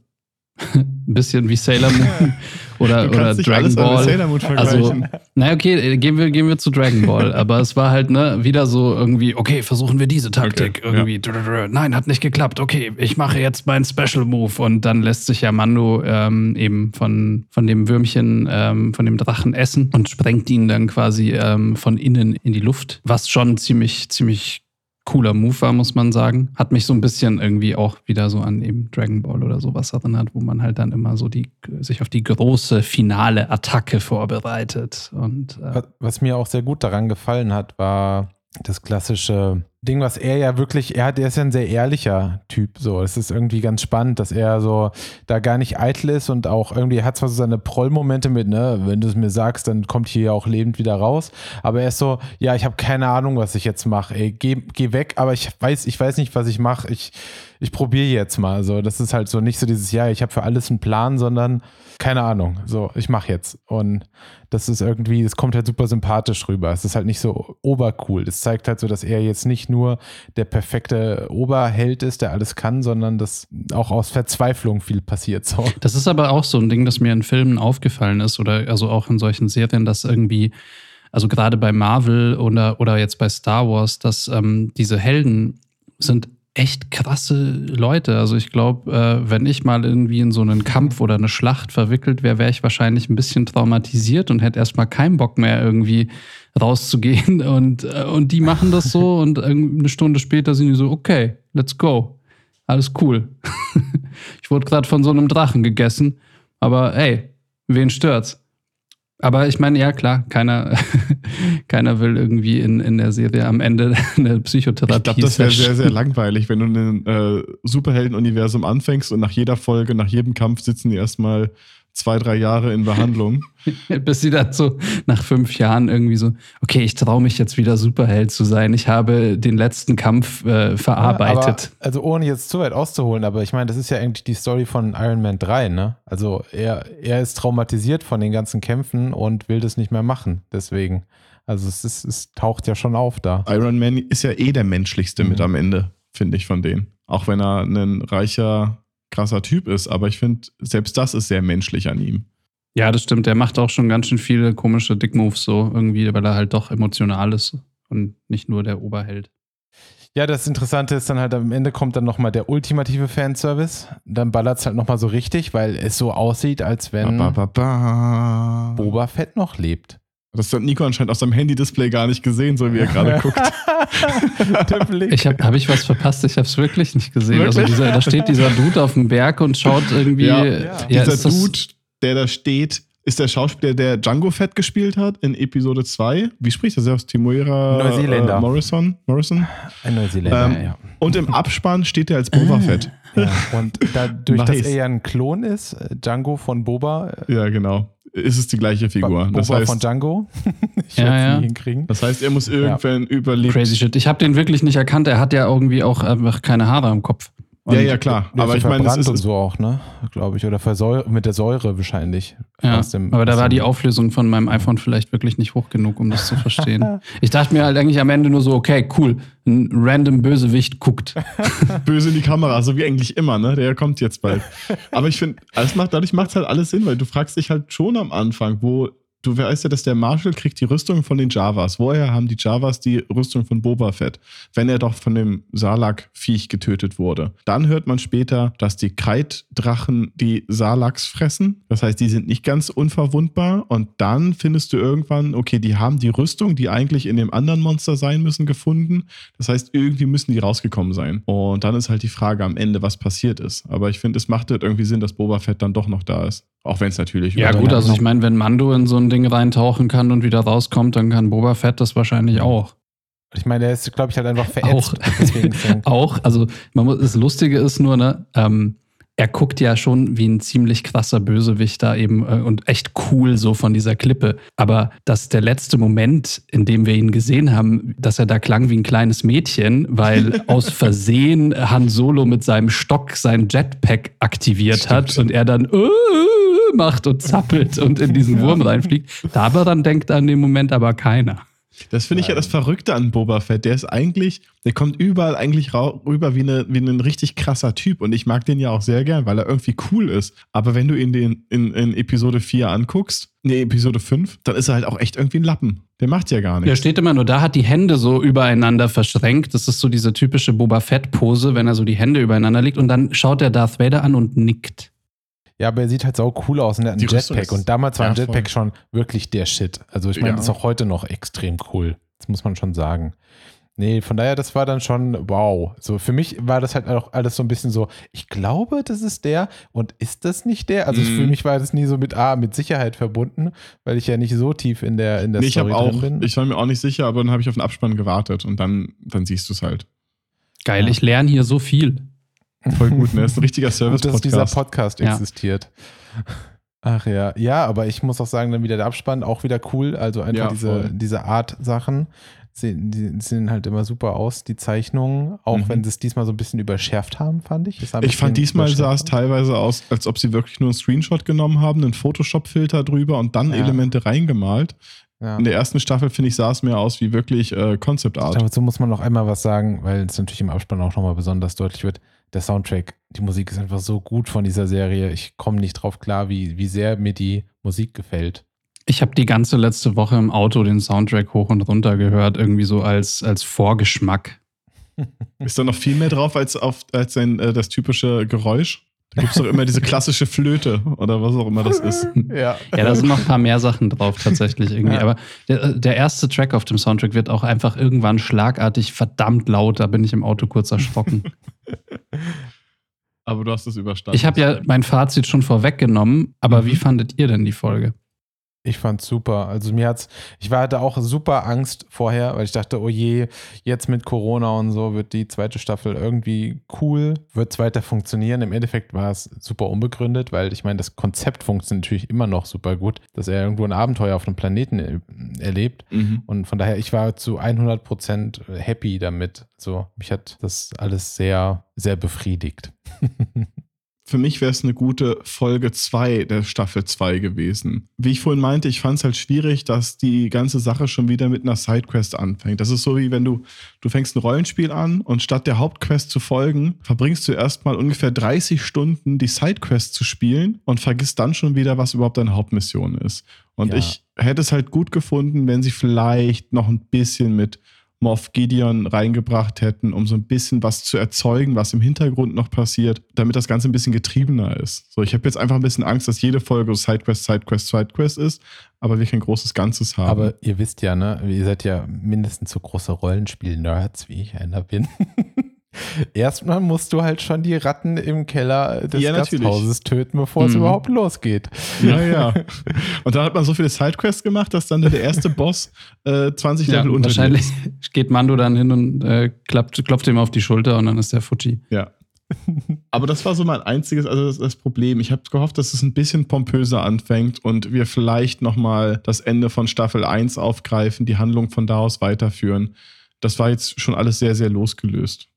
ein bisschen wie Sailor Moon oder, oder Dragon Ball. Sailor Moon also, naja, okay, gehen wir, gehen wir zu Dragon Ball. Aber es war halt ne, wieder so irgendwie, okay, versuchen wir diese Taktik okay, irgendwie. Ja. Nein, hat nicht geklappt. Okay, ich mache jetzt meinen Special Move. Und dann lässt sich ja Mando ähm, eben von, von dem Würmchen, ähm, von dem Drachen essen und sprengt ihn dann quasi ähm, von innen in die Luft. Was schon ziemlich, ziemlich cooler Move war, muss man sagen. Hat mich so ein bisschen irgendwie auch wieder so an eben Dragon Ball oder sowas erinnert, wo man halt dann immer so die, sich auf die große finale Attacke vorbereitet. Und, äh Was mir auch sehr gut daran gefallen hat, war das klassische Ding, was er ja wirklich, er hat, er ist ja ein sehr ehrlicher Typ. So, es ist irgendwie ganz spannend, dass er so da gar nicht eitel ist und auch irgendwie hat zwar so seine Prollmomente mit, ne, wenn du es mir sagst, dann kommt hier ja auch lebend wieder raus. Aber er ist so, ja, ich habe keine Ahnung, was ich jetzt mache. Geh, geh weg, aber ich weiß, ich weiß nicht, was ich mache. Ich, ich probiere jetzt mal. So, das ist halt so nicht so dieses, ja, ich habe für alles einen Plan, sondern keine Ahnung. So, ich mache jetzt. Und das ist irgendwie, es kommt halt super sympathisch rüber. Es ist halt nicht so obercool. Es zeigt halt so, dass er jetzt nicht nur der perfekte Oberheld ist, der alles kann, sondern dass auch aus Verzweiflung viel passiert. So. Das ist aber auch so ein Ding, das mir in Filmen aufgefallen ist oder also auch in solchen Serien, dass irgendwie also gerade bei Marvel oder, oder jetzt bei Star Wars, dass ähm, diese Helden sind echt krasse Leute. Also ich glaube, äh, wenn ich mal irgendwie in so einen Kampf oder eine Schlacht verwickelt wäre, wäre ich wahrscheinlich ein bisschen traumatisiert und hätte erstmal keinen Bock mehr irgendwie rauszugehen. Und, äh, und die machen das so und eine Stunde später sind die so, okay, let's go. Alles cool. ich wurde gerade von so einem Drachen gegessen, aber ey, wen stört's? Aber ich meine, ja klar, keiner, keiner will irgendwie in, in der Serie am Ende eine Psychotherapie. Ich glaube, das wäre sehr, sehr langweilig, wenn du ein äh, Superhelden-Universum anfängst und nach jeder Folge, nach jedem Kampf sitzen die erstmal zwei, drei Jahre in Behandlung. Bis sie dann so nach fünf Jahren irgendwie so, okay, ich traue mich jetzt wieder Superheld zu sein. Ich habe den letzten Kampf äh, verarbeitet. Ja, aber, also ohne jetzt zu weit auszuholen, aber ich meine, das ist ja eigentlich die Story von Iron Man 3, ne? Also er, er ist traumatisiert von den ganzen Kämpfen und will das nicht mehr machen. Deswegen. Also es, ist, es taucht ja schon auf da. Iron Man ist ja eh der menschlichste mhm. mit am Ende, finde ich, von denen. Auch wenn er ein reicher krasser Typ ist, aber ich finde, selbst das ist sehr menschlich an ihm. Ja, das stimmt. Der macht auch schon ganz schön viele komische Dickmoves so irgendwie, weil er halt doch emotional ist und nicht nur der Oberheld. Ja, das Interessante ist dann halt, am Ende kommt dann nochmal der ultimative Fanservice. Dann ballert es halt nochmal so richtig, weil es so aussieht, als wenn ba, ba, ba, Boba Fett noch lebt. Das hat Nico anscheinend auf seinem Handy-Display gar nicht gesehen, so wie er gerade guckt. Der Blick. Ich habe hab ich was verpasst? Ich habe es wirklich nicht gesehen. Also wirklich? Also dieser, da steht dieser Dude auf dem Berg und schaut irgendwie. Ja, ja. dieser Dude, der da steht, ist der Schauspieler, der Django Fett gespielt hat in Episode 2. Wie spricht er aus? Timoira Neuseeländer. Äh, Morrison? Morrison? Ein Neuseeländer, ähm, ja. Und im Abspann steht er als Boba Fett. Ja, und dadurch, nice. dass er ja ein Klon ist, äh, Django von Boba. Äh, ja, genau ist es die gleiche Figur. Boba das heißt, von Django. ich ja, ja. nie hinkriegen. Das heißt, er muss irgendwann ja. überleben. Crazy shit. Ich habe den wirklich nicht erkannt. Er hat ja irgendwie auch einfach keine Haare am Kopf. Und ja, ja, klar. Aber ich meine, es ist und so auch, ne? Glaube ich. Oder Versäure, mit der Säure wahrscheinlich. Ja, dem, aber da war die Auflösung von meinem iPhone vielleicht wirklich nicht hoch genug, um das zu verstehen. ich dachte mir halt eigentlich am Ende nur so, okay, cool. Ein random Bösewicht guckt. Böse in die Kamera, so wie eigentlich immer, ne? Der kommt jetzt bald. Aber ich finde, macht, dadurch macht es halt alles Sinn, weil du fragst dich halt schon am Anfang, wo du weißt ja, dass der Marshall kriegt die Rüstung von den Javas. Woher haben die Javas die Rüstung von Boba Fett? Wenn er doch von dem Salak-Viech getötet wurde. Dann hört man später, dass die Kreiddrachen die Salaks fressen. Das heißt, die sind nicht ganz unverwundbar. Und dann findest du irgendwann, okay, die haben die Rüstung, die eigentlich in dem anderen Monster sein müssen, gefunden. Das heißt, irgendwie müssen die rausgekommen sein. Und dann ist halt die Frage am Ende, was passiert ist. Aber ich finde, es macht halt irgendwie Sinn, dass Boba Fett dann doch noch da ist. Auch wenn es natürlich. Ja, gut, also ich meine, wenn Mando in so ein Ding reintauchen kann und wieder rauskommt, dann kann Boba Fett das wahrscheinlich auch. Ich meine, der ist, glaube ich, halt einfach verätzt. Auch, auch also man muss, das Lustige ist nur, ne, ähm, er guckt ja schon wie ein ziemlich krasser Bösewicht da eben äh, und echt cool so von dieser Klippe. Aber dass der letzte Moment, in dem wir ihn gesehen haben, dass er da klang wie ein kleines Mädchen, weil aus Versehen Han Solo mit seinem Stock sein Jetpack aktiviert Stimmt. hat und er dann äh, macht und zappelt und in diesen Wurm reinfliegt. Da aber dann denkt an dem Moment aber keiner. Das finde ich ja das Verrückte an Boba Fett. Der ist eigentlich, der kommt überall eigentlich rüber wie, eine, wie ein richtig krasser Typ. Und ich mag den ja auch sehr gern, weil er irgendwie cool ist. Aber wenn du ihn den in, in Episode 4 anguckst, nee, Episode 5, dann ist er halt auch echt irgendwie ein Lappen. Der macht ja gar nichts. Der steht immer nur da, hat die Hände so übereinander verschränkt. Das ist so diese typische Boba Fett-Pose, wenn er so die Hände übereinander legt. Und dann schaut er Darth Vader an und nickt. Ja, aber er sieht halt so cool aus und er hat einen Jetpack. Und damals war ein Jetpack schon wirklich der Shit. Also ich meine, ja. das ist auch heute noch extrem cool. Das muss man schon sagen. Nee, von daher, das war dann schon wow. So für mich war das halt auch alles so ein bisschen so, ich glaube, das ist der und ist das nicht der? Also mm. für mich war das nie so mit A, mit Sicherheit verbunden, weil ich ja nicht so tief in der, in der nee, Story ich auch, bin. Ich war mir auch nicht sicher, aber dann habe ich auf den Abspann gewartet und dann, dann siehst du es halt. Geil, ja. ich lerne hier so viel. Voll gut, ne? Das ist ein richtiger Service-Podcast. dass dieser Podcast ja. existiert. Ach ja, ja, aber ich muss auch sagen, dann wieder der Abspann, auch wieder cool. Also einfach ja, diese, diese Art Sachen sehen, die sehen halt immer super aus, die Zeichnungen, auch mhm. wenn sie es diesmal so ein bisschen überschärft haben, fand ich. Ich fand diesmal sah es teilweise aus, als ob sie wirklich nur einen Screenshot genommen haben, einen Photoshop-Filter drüber und dann ja. Elemente reingemalt. Ja. In der ersten Staffel, finde ich, sah es mehr aus wie wirklich äh, Concept Art. Dazu muss man noch einmal was sagen, weil es natürlich im Abspann auch nochmal besonders deutlich wird der Soundtrack, die Musik ist einfach so gut von dieser Serie. Ich komme nicht drauf klar, wie, wie sehr mir die Musik gefällt. Ich habe die ganze letzte Woche im Auto den Soundtrack hoch und runter gehört, irgendwie so als, als Vorgeschmack. Ist da noch viel mehr drauf als, auf, als ein, äh, das typische Geräusch? Da gibt es doch immer diese klassische Flöte oder was auch immer das ist. Ja, ja da sind noch ein paar mehr Sachen drauf tatsächlich irgendwie. Ja. Aber der, der, erste Track auf dem Soundtrack wird auch einfach irgendwann schlagartig verdammt laut. Da bin ich im Auto kurz erschrocken. aber du hast es überstanden. Ich habe ja mein Fazit schon vorweggenommen. Aber mhm. wie fandet ihr denn die Folge? Ich fand's super. Also mir hat's, ich war hatte auch super Angst vorher, weil ich dachte, oh je, jetzt mit Corona und so wird die zweite Staffel irgendwie cool, wird es weiter funktionieren. Im Endeffekt war es super unbegründet, weil ich meine, das Konzept funktioniert natürlich immer noch super gut, dass er irgendwo ein Abenteuer auf einem Planeten er erlebt. Mhm. Und von daher, ich war zu 100 Prozent happy damit. So, mich hat das alles sehr, sehr befriedigt. für mich wäre es eine gute Folge 2 der Staffel 2 gewesen. Wie ich vorhin meinte, ich fand es halt schwierig, dass die ganze Sache schon wieder mit einer Sidequest anfängt. Das ist so wie wenn du, du fängst ein Rollenspiel an und statt der Hauptquest zu folgen, verbringst du erstmal ungefähr 30 Stunden die Sidequest zu spielen und vergisst dann schon wieder, was überhaupt deine Hauptmission ist. Und ja. ich hätte es halt gut gefunden, wenn sie vielleicht noch ein bisschen mit Moff Gideon reingebracht hätten, um so ein bisschen was zu erzeugen, was im Hintergrund noch passiert, damit das Ganze ein bisschen getriebener ist. So, ich habe jetzt einfach ein bisschen Angst, dass jede Folge Sidequest, Sidequest, Sidequest ist, aber wir kein großes Ganzes haben. Aber ihr wisst ja, ne, ihr seid ja mindestens so große Rollenspiel-Nerds, wie ich einer bin. Erstmal musst du halt schon die Ratten im Keller des ja, Gasthauses töten, bevor mhm. es überhaupt losgeht. Ja, ja. Und da hat man so viele Sidequests gemacht, dass dann der erste Boss äh, 20 ja, Level unter Wahrscheinlich ist. geht Mando dann hin und äh, klopft, klopft ihm auf die Schulter und dann ist der Fuji. Ja. Aber das war so mein einziges, also das, das Problem. Ich habe gehofft, dass es ein bisschen pompöser anfängt und wir vielleicht nochmal das Ende von Staffel 1 aufgreifen, die Handlung von da aus weiterführen. Das war jetzt schon alles sehr, sehr losgelöst.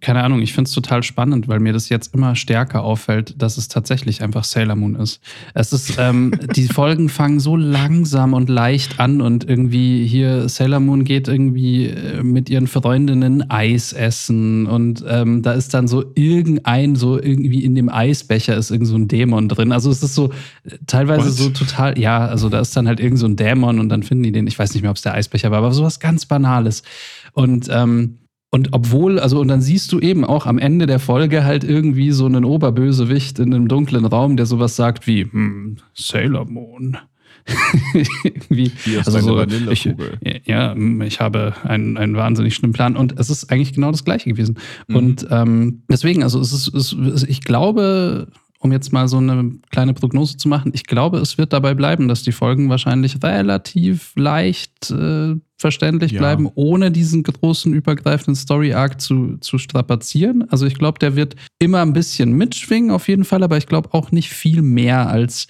Keine Ahnung, ich finde es total spannend, weil mir das jetzt immer stärker auffällt, dass es tatsächlich einfach Sailor Moon ist. Es ist, ähm, die Folgen fangen so langsam und leicht an und irgendwie hier Sailor Moon geht irgendwie äh, mit ihren Freundinnen Eis essen und ähm, da ist dann so irgendein, so irgendwie in dem Eisbecher ist irgend so ein Dämon drin. Also es ist so teilweise What? so total, ja, also da ist dann halt irgend so ein Dämon und dann finden die den, ich weiß nicht mehr, ob es der Eisbecher war, aber sowas ganz Banales. Und ähm, und obwohl, also, und dann siehst du eben auch am Ende der Folge halt irgendwie so einen Oberbösewicht in einem dunklen Raum, der sowas sagt wie, hm, Sailor Moon. wie, also so, ich, ja, ich habe einen, einen wahnsinnig schlimmen Plan und es ist eigentlich genau das Gleiche gewesen. Mhm. Und ähm, deswegen, also es ist, es, ich glaube, um jetzt mal so eine kleine Prognose zu machen, ich glaube, es wird dabei bleiben, dass die Folgen wahrscheinlich relativ leicht äh, verständlich ja. bleiben, ohne diesen großen übergreifenden Story-Arc zu, zu strapazieren. Also ich glaube, der wird immer ein bisschen mitschwingen, auf jeden Fall, aber ich glaube auch nicht viel mehr als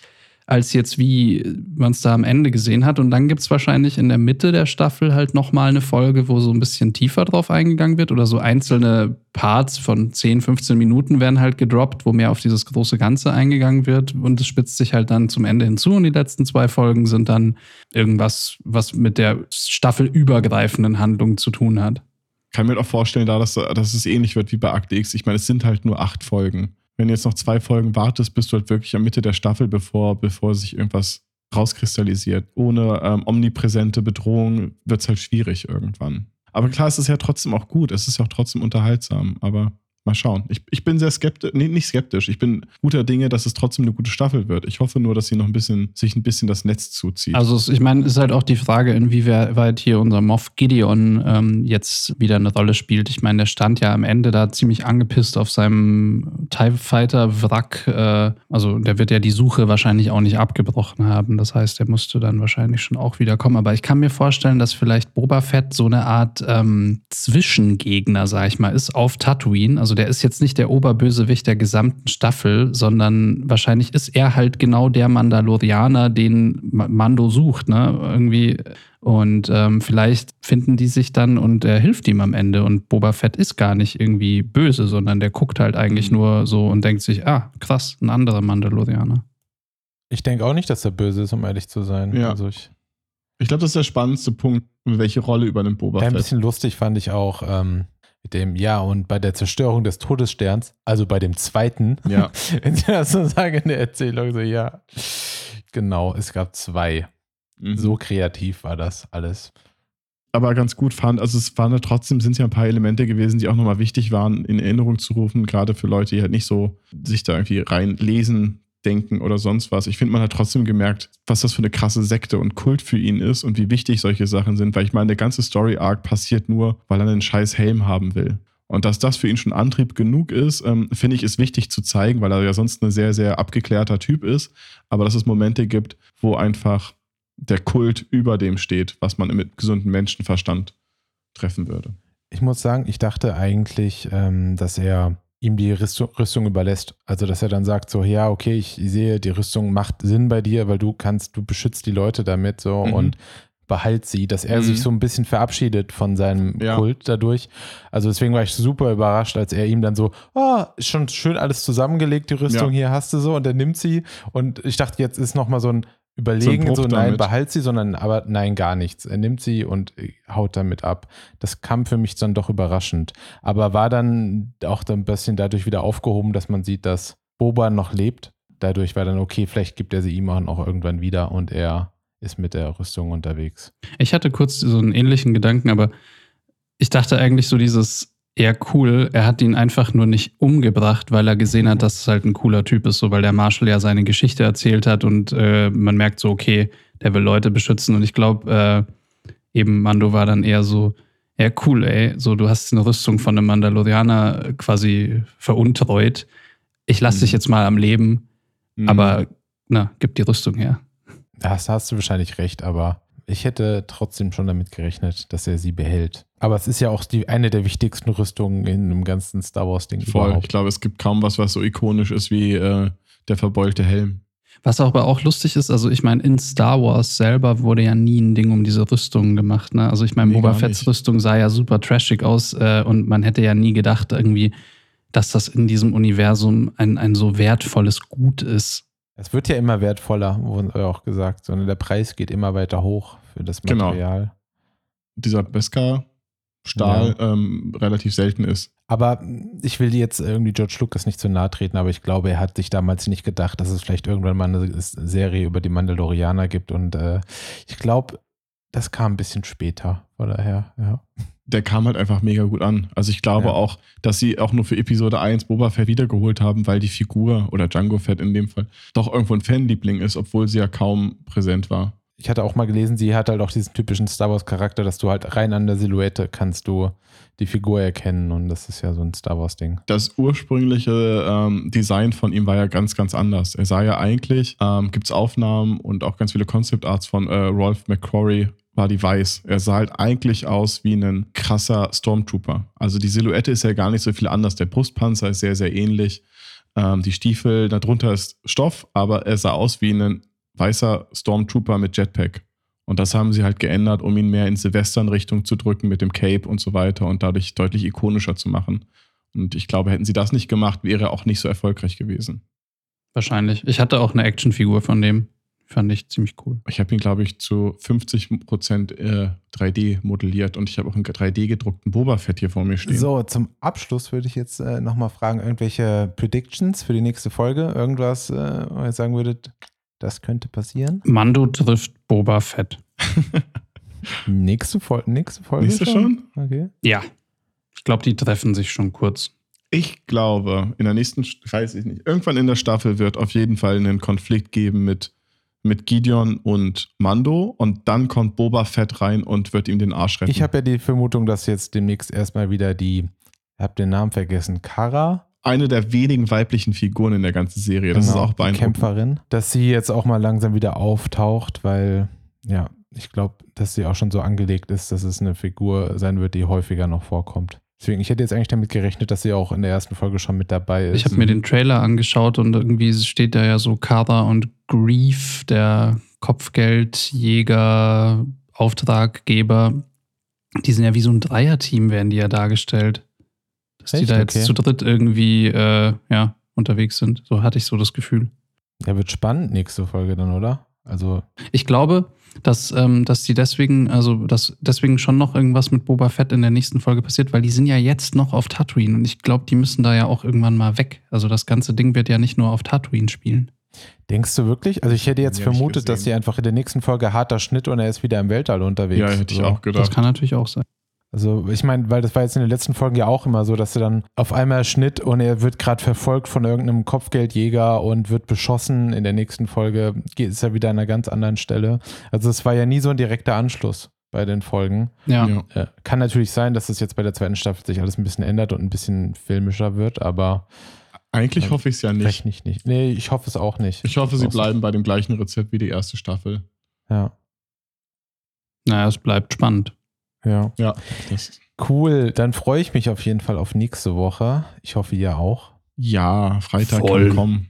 als jetzt wie man es da am Ende gesehen hat. Und dann gibt es wahrscheinlich in der Mitte der Staffel halt nochmal eine Folge, wo so ein bisschen tiefer drauf eingegangen wird oder so einzelne Parts von 10, 15 Minuten werden halt gedroppt, wo mehr auf dieses große Ganze eingegangen wird. Und es spitzt sich halt dann zum Ende hinzu. Und die letzten zwei Folgen sind dann irgendwas, was mit der staffelübergreifenden Handlung zu tun hat. Kann mir auch vorstellen, da dass, dass es ähnlich wird wie bei Akte X. Ich meine, es sind halt nur acht Folgen wenn du jetzt noch zwei Folgen wartest, bist du halt wirklich am Mitte der Staffel, bevor, bevor sich irgendwas rauskristallisiert. Ohne ähm, omnipräsente Bedrohung wird es halt schwierig irgendwann. Aber klar, es ist ja trotzdem auch gut, es ist ja auch trotzdem unterhaltsam, aber Mal schauen. Ich, ich bin sehr skeptisch, nee, nicht skeptisch. Ich bin guter Dinge, dass es trotzdem eine gute Staffel wird. Ich hoffe nur, dass sie noch ein bisschen, sich ein bisschen das Netz zuzieht. Also, ich meine, es ist halt auch die Frage, inwieweit hier unser Moff Gideon ähm, jetzt wieder eine Rolle spielt. Ich meine, der stand ja am Ende da ziemlich angepisst auf seinem TIE Fighter Wrack. Äh, also, der wird ja die Suche wahrscheinlich auch nicht abgebrochen haben. Das heißt, der musste dann wahrscheinlich schon auch wieder kommen. Aber ich kann mir vorstellen, dass vielleicht Boba Fett so eine Art ähm, Zwischengegner, sag ich mal, ist auf Tatooine. Also, der ist jetzt nicht der Oberbösewicht der gesamten Staffel, sondern wahrscheinlich ist er halt genau der Mandalorianer, den Mando sucht, ne? Irgendwie. Und ähm, vielleicht finden die sich dann und er hilft ihm am Ende. Und Boba Fett ist gar nicht irgendwie böse, sondern der guckt halt eigentlich mhm. nur so und denkt sich, ah, krass, ein anderer Mandalorianer. Ich denke auch nicht, dass er böse ist, um ehrlich zu sein. Ja. Also ich ich glaube, das ist der spannendste Punkt, welche Rolle übernimmt Boba Fett. Ein bisschen lustig fand ich auch, ähm, mit dem, ja, und bei der Zerstörung des Todessterns, also bei dem zweiten, ja. wenn sie das so sagen in der Erzählung, so, ja, genau, es gab zwei. Mhm. So kreativ war das alles. Aber ganz gut fand, also es waren ja trotzdem, sind ja ein paar Elemente gewesen, die auch nochmal wichtig waren, in Erinnerung zu rufen, gerade für Leute, die halt nicht so sich da irgendwie reinlesen denken oder sonst was. Ich finde, man hat trotzdem gemerkt, was das für eine krasse Sekte und Kult für ihn ist und wie wichtig solche Sachen sind, weil ich meine, der ganze Story-Arc passiert nur, weil er einen scheiß Helm haben will. Und dass das für ihn schon Antrieb genug ist, ähm, finde ich, ist wichtig zu zeigen, weil er ja sonst ein sehr, sehr abgeklärter Typ ist. Aber dass es Momente gibt, wo einfach der Kult über dem steht, was man mit gesundem Menschenverstand treffen würde. Ich muss sagen, ich dachte eigentlich, ähm, dass er ihm die Rüstung, überlässt. Also, dass er dann sagt, so, ja, okay, ich sehe, die Rüstung macht Sinn bei dir, weil du kannst, du beschützt die Leute damit so mhm. und behalt sie, dass er mhm. sich so ein bisschen verabschiedet von seinem ja. Kult dadurch. Also deswegen war ich super überrascht, als er ihm dann so, oh, ist schon schön alles zusammengelegt, die Rüstung, ja. hier hast du so und er nimmt sie und ich dachte, jetzt ist nochmal so ein überlegen, so, so nein, behalt sie, sondern aber nein, gar nichts. Er nimmt sie und haut damit ab. Das kam für mich dann doch überraschend. Aber war dann auch ein bisschen dadurch wieder aufgehoben, dass man sieht, dass Boba noch lebt. Dadurch war dann okay, vielleicht gibt er sie ihm auch irgendwann wieder und er ist mit der Rüstung unterwegs. Ich hatte kurz so einen ähnlichen Gedanken, aber ich dachte eigentlich so dieses, eher cool. Er hat ihn einfach nur nicht umgebracht, weil er gesehen hat, dass es halt ein cooler Typ ist, so weil der Marshall ja seine Geschichte erzählt hat und äh, man merkt so, okay, der will Leute beschützen und ich glaube, äh, eben Mando war dann eher so, ja cool, ey, so du hast eine Rüstung von einem Mandalorianer quasi veruntreut. Ich lasse mhm. dich jetzt mal am Leben, mhm. aber na, gib die Rüstung her. Das hast du wahrscheinlich recht, aber ich hätte trotzdem schon damit gerechnet, dass er sie behält. Aber es ist ja auch die, eine der wichtigsten Rüstungen in dem ganzen Star Wars-Ding. Voll. Überhaupt. Ich glaube, es gibt kaum was, was so ikonisch ist wie äh, der verbeulte Helm. Was aber auch lustig ist, also ich meine, in Star Wars selber wurde ja nie ein Ding um diese Rüstungen gemacht. Ne? Also ich meine, nee, Boba Fetts Rüstung sah ja super trashig aus äh, und man hätte ja nie gedacht, irgendwie, dass das in diesem Universum ein, ein so wertvolles Gut ist. Es wird ja immer wertvoller, wurde auch gesagt, sondern der Preis geht immer weiter hoch für das genau. Material. Genau. Dieser Beskar-Stahl ja. ähm, relativ selten ist. Aber ich will jetzt irgendwie George Lucas nicht zu nahe treten, aber ich glaube, er hat sich damals nicht gedacht, dass es vielleicht irgendwann mal eine Serie über die Mandalorianer gibt. Und äh, ich glaube, das kam ein bisschen später. Von daher, ja. Der kam halt einfach mega gut an. Also ich glaube ja. auch, dass sie auch nur für Episode 1 Boba Fett wiedergeholt haben, weil die Figur oder Django Fett in dem Fall doch irgendwo ein Fanliebling ist, obwohl sie ja kaum präsent war ich hatte auch mal gelesen, sie hat halt auch diesen typischen Star Wars-Charakter, dass du halt rein an der Silhouette kannst du die Figur erkennen und das ist ja so ein Star Wars-Ding. Das ursprüngliche ähm, Design von ihm war ja ganz, ganz anders. Er sah ja eigentlich, ähm, gibt es Aufnahmen und auch ganz viele Concept Arts von äh, Rolf McQuarrie, war die weiß. Er sah halt eigentlich aus wie ein krasser Stormtrooper. Also die Silhouette ist ja gar nicht so viel anders. Der Brustpanzer ist sehr, sehr ähnlich. Ähm, die Stiefel, darunter ist Stoff, aber er sah aus wie ein weißer Stormtrooper mit Jetpack. Und das haben sie halt geändert, um ihn mehr in Silvestern-Richtung zu drücken mit dem Cape und so weiter und dadurch deutlich ikonischer zu machen. Und ich glaube, hätten sie das nicht gemacht, wäre er auch nicht so erfolgreich gewesen. Wahrscheinlich. Ich hatte auch eine Actionfigur von dem. Fand ich ziemlich cool. Ich habe ihn, glaube ich, zu 50% äh, 3D modelliert und ich habe auch einen 3D gedruckten Boba Fett hier vor mir stehen. So, zum Abschluss würde ich jetzt äh, nochmal fragen: irgendwelche Predictions für die nächste Folge? Irgendwas, äh, wo ihr sagen würdet, das könnte passieren. Mando trifft Boba Fett. nächste, Fol nächste Folge. Nächste schon? schon? Okay. Ja. Ich glaube, die treffen sich schon kurz. Ich glaube, in der nächsten, weiß ich nicht, irgendwann in der Staffel wird auf jeden Fall einen Konflikt geben mit, mit Gideon und Mando und dann kommt Boba Fett rein und wird ihm den Arsch retten. Ich habe ja die Vermutung, dass jetzt demnächst erstmal wieder die, ich habe den Namen vergessen, Kara eine der wenigen weiblichen Figuren in der ganzen Serie. Das genau, ist auch beeindruckend. Kämpferin, dass sie jetzt auch mal langsam wieder auftaucht, weil ja, ich glaube, dass sie auch schon so angelegt ist, dass es eine Figur sein wird, die häufiger noch vorkommt. Deswegen, ich hätte jetzt eigentlich damit gerechnet, dass sie auch in der ersten Folge schon mit dabei ist. Ich habe mir den Trailer angeschaut und irgendwie steht da ja so Kara und Grief, der Kopfgeldjäger, Auftraggeber. Die sind ja wie so ein Dreierteam, werden die ja dargestellt dass Echt? die da jetzt okay. zu dritt irgendwie äh, ja, unterwegs sind. So hatte ich so das Gefühl. Ja, wird spannend nächste Folge dann, oder? Also. Ich glaube, dass, ähm, dass die deswegen, also dass deswegen schon noch irgendwas mit Boba Fett in der nächsten Folge passiert, weil die sind ja jetzt noch auf Tatooine und ich glaube, die müssen da ja auch irgendwann mal weg. Also das ganze Ding wird ja nicht nur auf Tatooine spielen. Denkst du wirklich? Also ich hätte jetzt vermutet, dass sie einfach in der nächsten Folge harter Schnitt und er ist wieder im Weltall unterwegs. Ja, hätte ich auch gedacht. Das kann natürlich auch sein. Also ich meine, weil das war jetzt in den letzten Folgen ja auch immer so, dass er dann auf einmal Schnitt und er wird gerade verfolgt von irgendeinem Kopfgeldjäger und wird beschossen. In der nächsten Folge ist er wieder an einer ganz anderen Stelle. Also es war ja nie so ein direkter Anschluss bei den Folgen. Ja. Äh, kann natürlich sein, dass es jetzt bei der zweiten Staffel sich alles ein bisschen ändert und ein bisschen filmischer wird, aber eigentlich äh, hoffe ich es ja nicht. nicht. nicht. Nee, ich hoffe es auch nicht. Ich hoffe, sie bleiben bei dem gleichen Rezept wie die erste Staffel. Ja. Naja, es bleibt spannend. Ja. Ja. cool. Dann freue ich mich auf jeden Fall auf nächste Woche. Ich hoffe, ihr auch. Ja, Freitag Voll. kann kommen.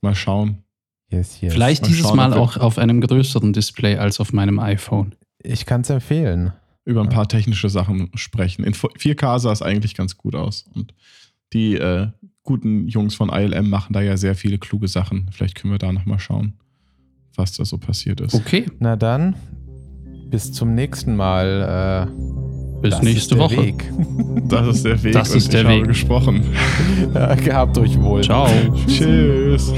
Mal schauen. Yes, yes. Vielleicht mal dieses schauen, Mal auch auf einem größeren Display als auf meinem iPhone. Ich kann es empfehlen. Über ein paar technische Sachen sprechen. In 4K sah es eigentlich ganz gut aus. Und die äh, guten Jungs von ILM machen da ja sehr viele kluge Sachen. Vielleicht können wir da nochmal schauen, was da so passiert ist. Okay. Na dann, bis zum nächsten Mal. Äh, Bis nächste Woche. Weg. Das ist der Weg. Das ist der ich Weg. Habe gesprochen. Ja, gehabt euch wohl. Ciao. Tschüss.